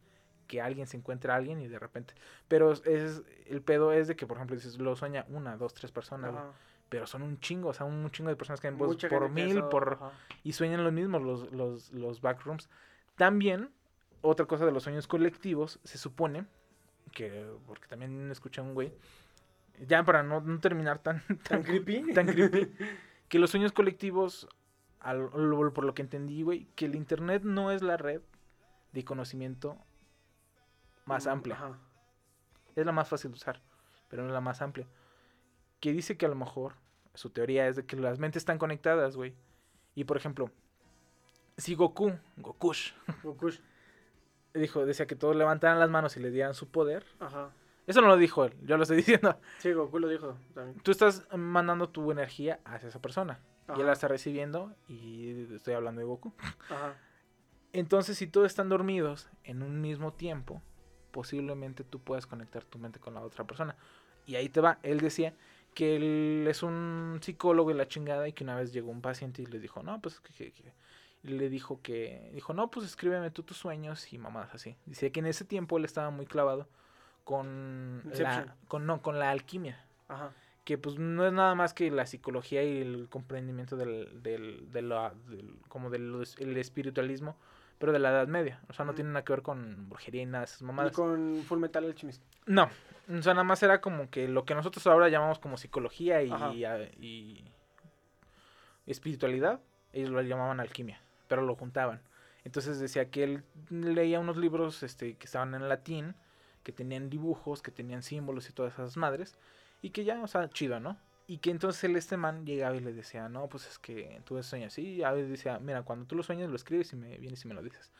Que alguien se encuentra a alguien y de repente. Pero es, el pedo es de que, por ejemplo, dices, lo sueña una, dos, tres personas, güey. Pero son un chingo, o sea, un chingo de personas que ven Mucha por mil, eso- por, ajá. y sueñan los mismos los, los, los backrooms. También, otra cosa de los sueños colectivos, se supone que, porque también escuché a un güey, ya para no, no terminar tan, ¿Tan creepy? tan creepy, que los sueños colectivos, al- por lo que entendí, güey, que el Internet no es la red de conocimiento más amplia. Ajá. Es la más fácil de usar, pero no es la más amplia. Que dice que a lo mejor, su teoría es de que las mentes están conectadas, güey. Y por ejemplo, si Goku, Gokush, Gokush. dijo, decía que todos levantaran las manos y le dieran su poder. Ajá. Eso no lo dijo él, yo lo estoy diciendo. Sí, Goku lo dijo también. Tú estás mandando tu energía hacia esa persona. Y él la está recibiendo y estoy hablando de Goku. Ajá. Entonces, si todos están dormidos en un mismo tiempo, posiblemente tú puedas conectar tu mente con la otra persona. Y ahí te va. Él decía que él es un psicólogo y la chingada y que una vez llegó un paciente y le dijo, no, pues que, que- que-". Y le dijo que, dijo, no, pues escríbeme tú tus sueños y mamadas así. Decía que en ese tiempo él estaba muy clavado con la, con, no, con la alquimia Ajá. que pues no es nada más que la psicología y el comprendimiento del, del, de la- del- como del el espiritualismo, pero de la Edad Media. O sea, no tiene nada que ver con brujería y nada de esas Y mamadas. con Full Metal Alchemist. No, o sea, nada más era como que lo que nosotros ahora llamamos como psicología y, espiritualidad, ellos lo llamaban alquimia, pero lo juntaban. Entonces decía que él leía unos libros este, que estaban en latín, que tenían dibujos, que tenían símbolos y todas esas madres, y que ya, o sea, chido, ¿no? Y que entonces él, este man llegaba y le decía, no, pues es que tú sueñas así, y a veces decía, mira, cuando tú lo sueñas lo escribes y me vienes y me lo dices.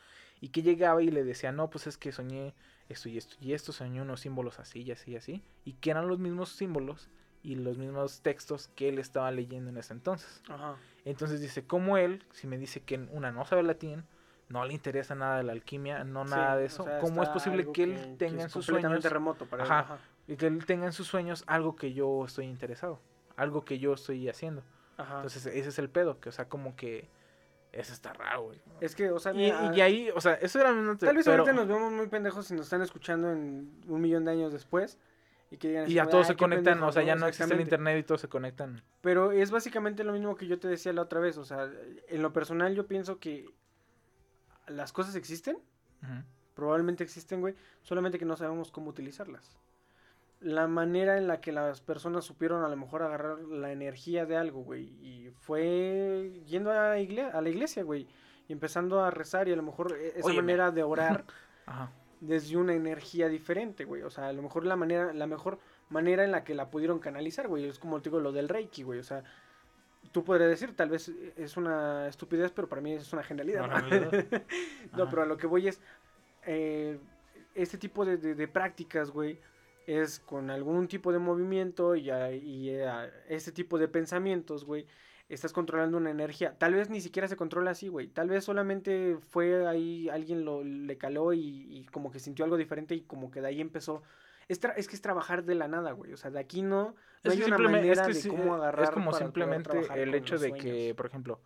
Y que llegaba y le decía, no, pues es que soñé esto y esto y esto, soñé unos símbolos así y así y así, y que eran los mismos símbolos y los mismos textos que él estaba leyendo en ese entonces. Ajá. Entonces dice, como él, si me dice que una no sabe latín, no le interesa nada de la alquimia, no Sí, nada de o eso, sea, ¿cómo es posible que él tenga en sus sueños remoto para él. Ajá. y que él tenga en sus sueños algo que yo estoy interesado, algo que yo estoy haciendo? Ajá. Entonces ese es el pedo, que o sea, como que eso está raro, güey. es que, o sea, Y, mira, y ahí, o sea, eso era una Tal vez pero- ahorita nos vemos muy pendejos si nos están escuchando en un millón de años después. Y que digan así y ya todos "Ay, se conectan, pendejos", o sea, ya no existe el internet y todos se conectan. Pero es básicamente lo mismo que yo te decía la otra vez. O sea, en lo personal yo pienso que las cosas existen. Probablemente existen, güey. Solamente que no sabemos cómo utilizarlas. La manera en la que las personas supieron a lo mejor agarrar la energía de algo, güey. Y fue yendo a, la igle- a la iglesia, güey. Y empezando a rezar y a lo mejor e- esa manera de orar Ajá. desde una energía diferente, güey. O sea, a lo mejor la manera, la mejor manera en la que la pudieron canalizar, güey. Es como te digo lo del Reiki, güey. O sea, tú podrías decir, tal vez es una estupidez, pero para mí es una genialidad. Una ¿no? no, pero a lo que voy es, eh, este tipo de, de- de prácticas, güey, es con algún tipo de movimiento y, a- y a este tipo de pensamientos, güey, estás controlando una energía. Tal vez ni siquiera se controla así, güey. Tal vez solamente fue ahí, alguien lo, le caló y, y como que sintió algo diferente y como que de ahí empezó. Es, es que es trabajar de la nada, güey. O sea, de aquí no, hay una simplemente- manera es que de sí, cómo eh, agarrar Es como para simplemente el hecho de que, por ejemplo,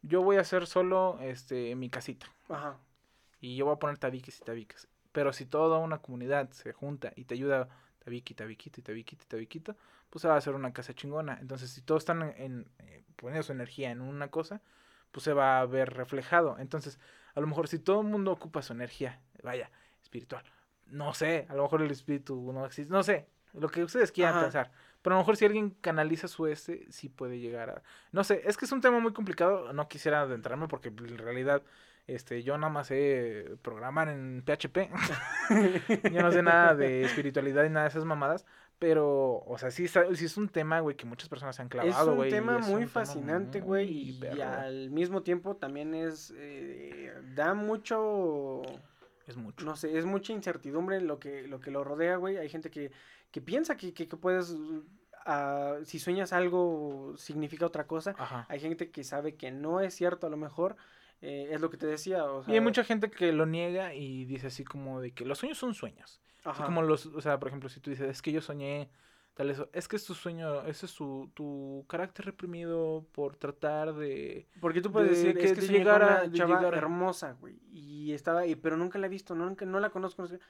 yo voy a hacer solo este mi casita Ajá. y yo voy a poner tabiques y tabiques. Pero si toda una comunidad se junta y te ayuda y tabiquito y tabiquito, pues se va a hacer una casa chingona. Entonces, si todos están en, en, eh, poniendo su energía en una cosa, pues se va a ver reflejado. Entonces, a lo mejor si todo el mundo ocupa su energía, vaya, espiritual, no sé, a lo mejor el espíritu no existe, no sé, lo que ustedes quieran Ajá. pensar. Pero a lo mejor si alguien canaliza su este, sí puede llegar a... No sé, es que es un tema muy complicado, no quisiera adentrarme porque en realidad este, yo nada más sé programar en PHP. yo no sé nada de espiritualidad y nada de esas mamadas. Pero, o sea, sí, sí es un tema, güey, que muchas personas se han Es clavado, un güey. tema es muy un tema fascinante, güey, muy y, al mismo tiempo también es, eh, da mucho, Es mucho. no sé, es mucha incertidumbre lo que lo que lo rodea, güey. Hay gente que, que piensa que, que, que puedes, ah, si sueñas algo, significa otra cosa. Ajá. Hay gente que sabe que no es cierto, a lo mejor, eh, es lo que te decía, o sea, Y hay mucha gente que lo niega y dice así como de que los sueños son sueños. Ajá, como los, o sea, por ejemplo, si tú dices, es que yo soñé tal eso, es que es tu sueño, ese es su, tu carácter reprimido por tratar de... porque tú puedes de decir, que- es que una chava llegar hermosa, güey, y estaba ahí, pero nunca la he visto, nunca, no la conozco, no sé.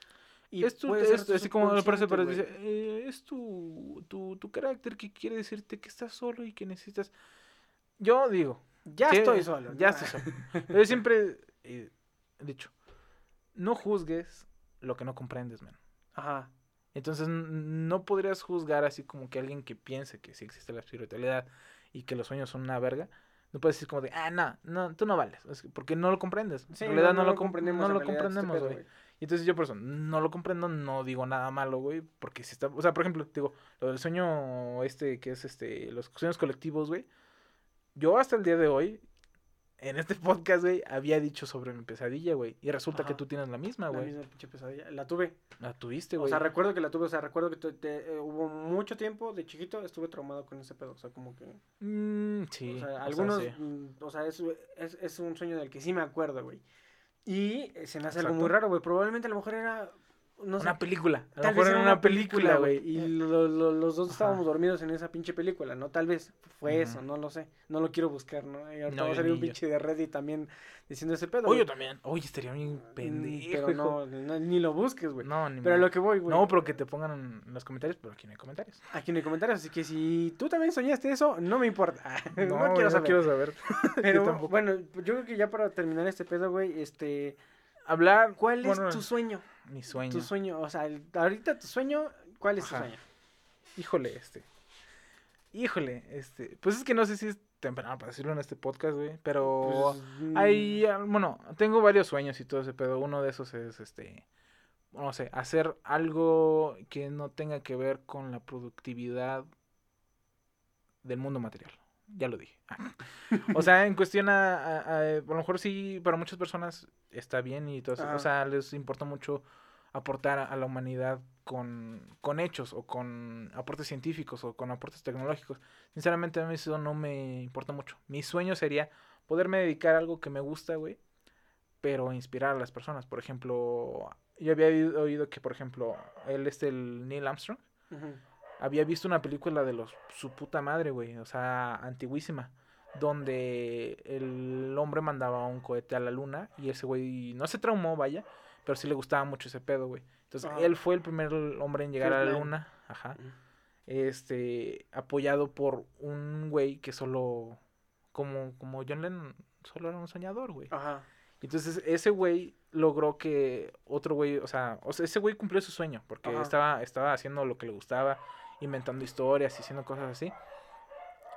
Y es tu, es- tu así como parece, pero dice, eh, es tu, tu, tu carácter que quiere decirte que estás solo y que necesitas... Yo digo, Ya Sí, estoy solo. Ya ¿no? estoy solo. Pero yo siempre he dicho, no juzgues lo que no comprendes, man. Ajá. Entonces no podrías juzgar así como que alguien que piense que sí existe la espiritualidad y que los sueños son una verga. No puedes decir como de, ah, no, no, tú no vales. Es que- porque no lo comprendes. Sí, en realidad no, lo, com- comprendemos no lo comprendemos, güey. Y entonces yo por eso no lo comprendo, no digo nada malo, güey, porque si está, o sea, por ejemplo, digo, lo del sueño este que es este los sueños colectivos, güey. Yo hasta el día de hoy en este podcast, güey, había dicho sobre mi pesadilla, güey, y resulta que tú tienes la misma, La güey. misma pinche pesadilla. La tuve. La tuviste, O güey. sea, recuerdo que la tuve. O sea, recuerdo que te- eh, hubo mucho tiempo de chiquito estuve traumado con ese pedo. O sea, como que. Mm, sí. o sea, o sea, algunos. sí. mm, O sea, es, es, es un sueño del que sí me acuerdo, güey. Y eh, se me hace algo muy raro, güey. Probablemente a lo mejor era. No sé. Una película. A lo mejor era una película, güey. Y lo- lo- los dos Ajá. estábamos dormidos en esa pinche película, ¿no? Tal vez fue eso, no lo sé. No lo quiero buscar, ¿no? Y ahorita No, va a yo salir un yo. pinche de Reddit también diciendo ese pedo. Oye, güey. yo también. Oye, estaría bien Mm, pendejo. Pero no, no, ni lo busques, güey. No, ni Pero a modo. lo que voy, güey. No, pero que te pongan en los comentarios, pero aquí no hay comentarios. Aquí no hay comentarios, así que si tú también soñaste eso, no me importa. No, güey, quiero saber. quiero saber. Pero tampoco. bueno, yo creo que ya para terminar este pedo, güey, este, Hablar. ¿cuál bueno, es tu sueño? Mi sueño. Tu sueño, o sea, el- ahorita tu sueño, ¿cuál es Ajá. tu sueño? Híjole, este. Híjole, este. Pues es que no sé si es temprano para decirlo en este podcast, güey. Pero Pues, mm, hay. ah, Bueno, tengo varios sueños y todo ese pedo. Uno de esos es este. No sé, hacer algo que no tenga que ver con la productividad del mundo material. Ya lo dije. Ah. O sea, en cuestión a, a- a- a lo mejor sí, para muchas personas está bien y todo eso. O sea, les importa mucho aportar a, la humanidad con, con hechos o con aportes científicos o con aportes tecnológicos. Sinceramente a mí eso no me importa mucho. Mi sueño sería poderme dedicar a algo que me gusta, güey, pero inspirar a las personas. Por ejemplo, yo había oído- que, por ejemplo, él es el Neil Armstrong ujú. Había visto una película de los su puta madre, güey, o sea, antiguísima, donde el hombre mandaba un cohete a la luna y ese güey no se traumó, vaya, pero sí le gustaba mucho ese pedo, güey. Entonces, Ajá. él fue el primer hombre en llegar a la luna, ajá. Este, apoyado por un güey que solo como como John Lennon solo era un soñador, güey. Ajá. Entonces, ese güey logró que otro güey, o sea, o sea, ese güey cumplió su sueño, porque Ajá. estaba, estaba haciendo lo que le gustaba, inventando historias y haciendo cosas así.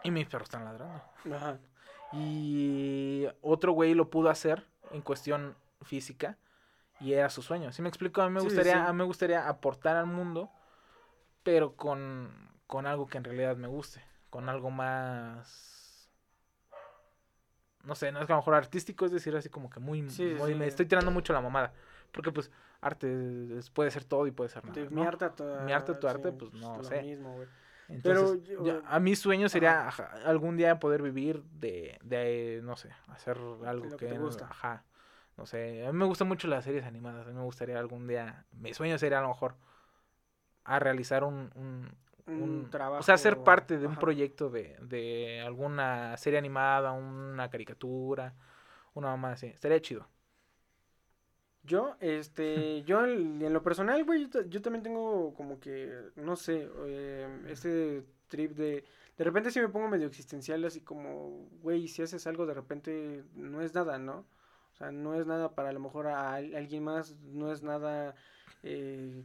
Y mis perros están ladrando. Ajá. Y otro güey lo pudo hacer en cuestión física y era su sueño. ¿Sí me explico? A mí me sí, gustaría, sí. a mí me gustaría aportar al mundo, pero con, con algo que en realidad me guste, con algo más no sé, no es que a lo mejor artístico, es decir, así como que muy, Sí, muy- sí. me estoy tirando mucho la mamada. Porque pues arte puede ser todo y puede ser nada. Mi arte a tu, Mi arte a tu arte, sí, pues, no lo sé. mismo, güey. Entonces, Pero yo- a mi sueño sería ajá, algún día poder vivir de, de, no sé, hacer algo lo que, que te gusta. ajá, no sé, a mí me gustan mucho las series animadas, a mí me gustaría algún día, mi sueño sería a lo mejor a realizar un, un, Un trabajo. o sea, ser parte de un proyecto de, de alguna serie animada, una caricatura, una mamá así, estaría chido. Yo, este, yo en, en lo personal, güey, yo, ta- yo también tengo como que, no sé, eh, ese trip de, de repente si me pongo medio existencial, así como, güey, si haces algo de repente no es nada, ¿no? O sea, no es nada para a lo mejor a, al- alguien más, no es nada eh,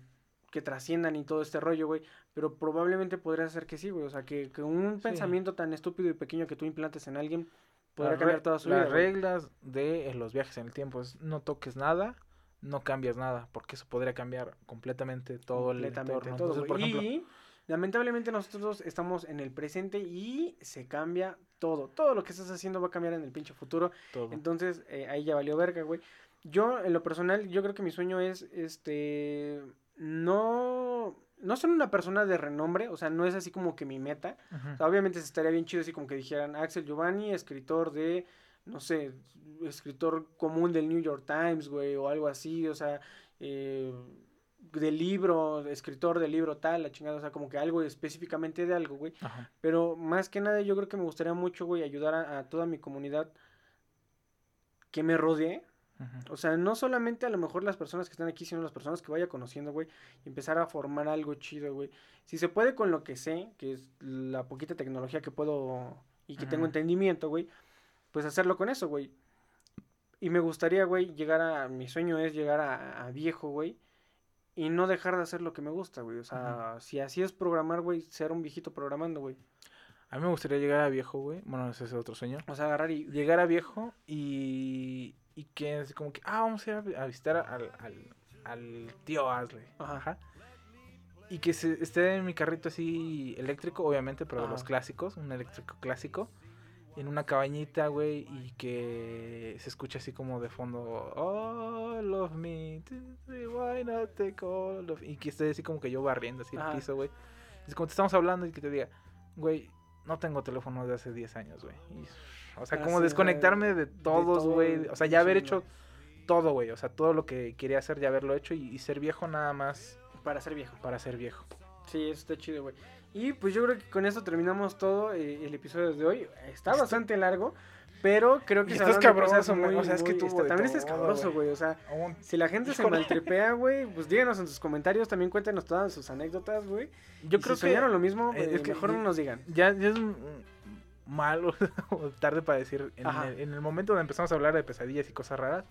que trascienda ni todo este rollo, güey, pero probablemente podría ser que sí, güey, o sea, que, que un Sí. pensamiento tan estúpido y pequeño que tú implantes en alguien podría Las cambiar toda su las vida. güey. reglas de eh, los viajes en el tiempo es no toques nada, no cambias nada, porque eso podría cambiar completamente todo el entorno. todo, Entonces, güey. por ejemplo, y lamentablemente nosotros estamos en el presente y se cambia todo. Todo lo que estás haciendo va a cambiar en el pinche futuro. todo. Entonces, eh, ahí ya valió verga, güey. Yo, en lo personal, yo creo que mi sueño es, este, no, no ser una persona de renombre, o sea, no es así como que mi meta. Ujú. O sea, obviamente estaría bien chido así como que dijeran Axel Giovanni, escritor de, no sé, escritor común del New York Times, güey, o algo así, o sea, eh, del libro, escritor del libro tal, la chingada, o sea, como que algo específicamente de algo, güey. Ajá. Pero más que nada yo creo que me gustaría mucho, güey, ayudar a, a toda mi comunidad que me rodee. O sea, no solamente a lo mejor las personas que están aquí, sino las personas que vaya conociendo, güey, y empezar a formar algo chido, güey. Si se puede con lo que sé, que es la poquita tecnología que puedo y que tengo entendimiento, güey, pues hacerlo con eso, güey. Y me gustaría, güey, llegar a, mi sueño es llegar a, a viejo, güey, y no dejar de hacer lo que me gusta, güey. O sea, si así es programar, güey, ser un viejito programando, güey. A mí me gustaría llegar a viejo, güey. Bueno, ese es otro sueño. O sea, agarrar y... Llegar a viejo y, y que es como que, ah, vamos a ir a, vi- a visitar al, al, al tío Asley. Ajá. Y que se, esté en mi carrito así eléctrico, obviamente, pero de los clásicos, un eléctrico clásico. En una cabañita, güey, y que se escuche así como de fondo, oh, love me, why not take all of-" Y que esté así como que yo barriendo así Ajá. el piso, güey. Es como te estamos hablando y que te diga, güey, no tengo teléfono de hace 10 años, güey. O sea, Ah, como sí, desconectarme de- todos, todo güey. O sea, ya haber hecho todo, güey. O sea, todo lo que quería hacer, ya haberlo hecho. Y, y ser viejo nada más Para ser viejo. para ser viejo. Sí, eso está chido, güey. Y pues yo creo que con eso terminamos todo eh, el episodio de hoy. Está bastante largo, pero creo que cosas cabronazo, muy. O sea, es que está- de También estás todo, cabroso, güey. O sea, si la gente se maltripea, güey, pues díganos en sus comentarios. También cuéntenos todas sus anécdotas, güey. Yo Y creo si que soñaron lo mismo, eh, eh, es que mejor no nos digan. ya, ya es malo o tarde para decir. En el, en el momento donde empezamos a hablar de pesadillas y cosas raras,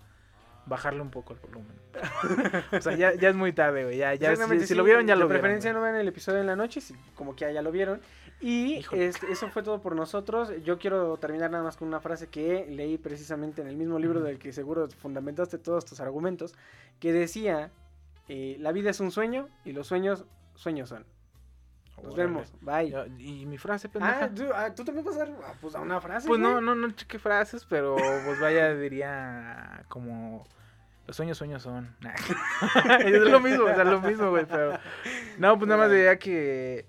bajarle un poco el volumen. o sea, ya, ya es muy tarde, güey. Ya, ya, si, lo vieron, ya de lo vieron. preferencia güey. no vean el episodio en la noche, si- como que ya lo vieron. Y este, eso fue todo por nosotros. Yo quiero terminar nada más con una frase que leí precisamente en el mismo libro del que seguro fundamentaste todos tus argumentos, que decía, eh, la vida es un sueño y los sueños, sueños son. Nos Órale. vemos, bye. Y mi frase, pendeja. Ah, ¿tú, ah, ¿tú también vas a dar ah, pues, a una frase? Pues no, güey? no, no cheque frases, pero pues vaya, diría como los sueños, sueños son. es lo mismo, o sea, lo mismo, güey, pero no, pues nada más diría que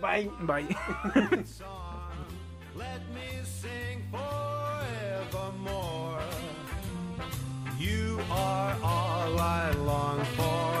Bye. bye. Let me sing forevermore. You are all I long for,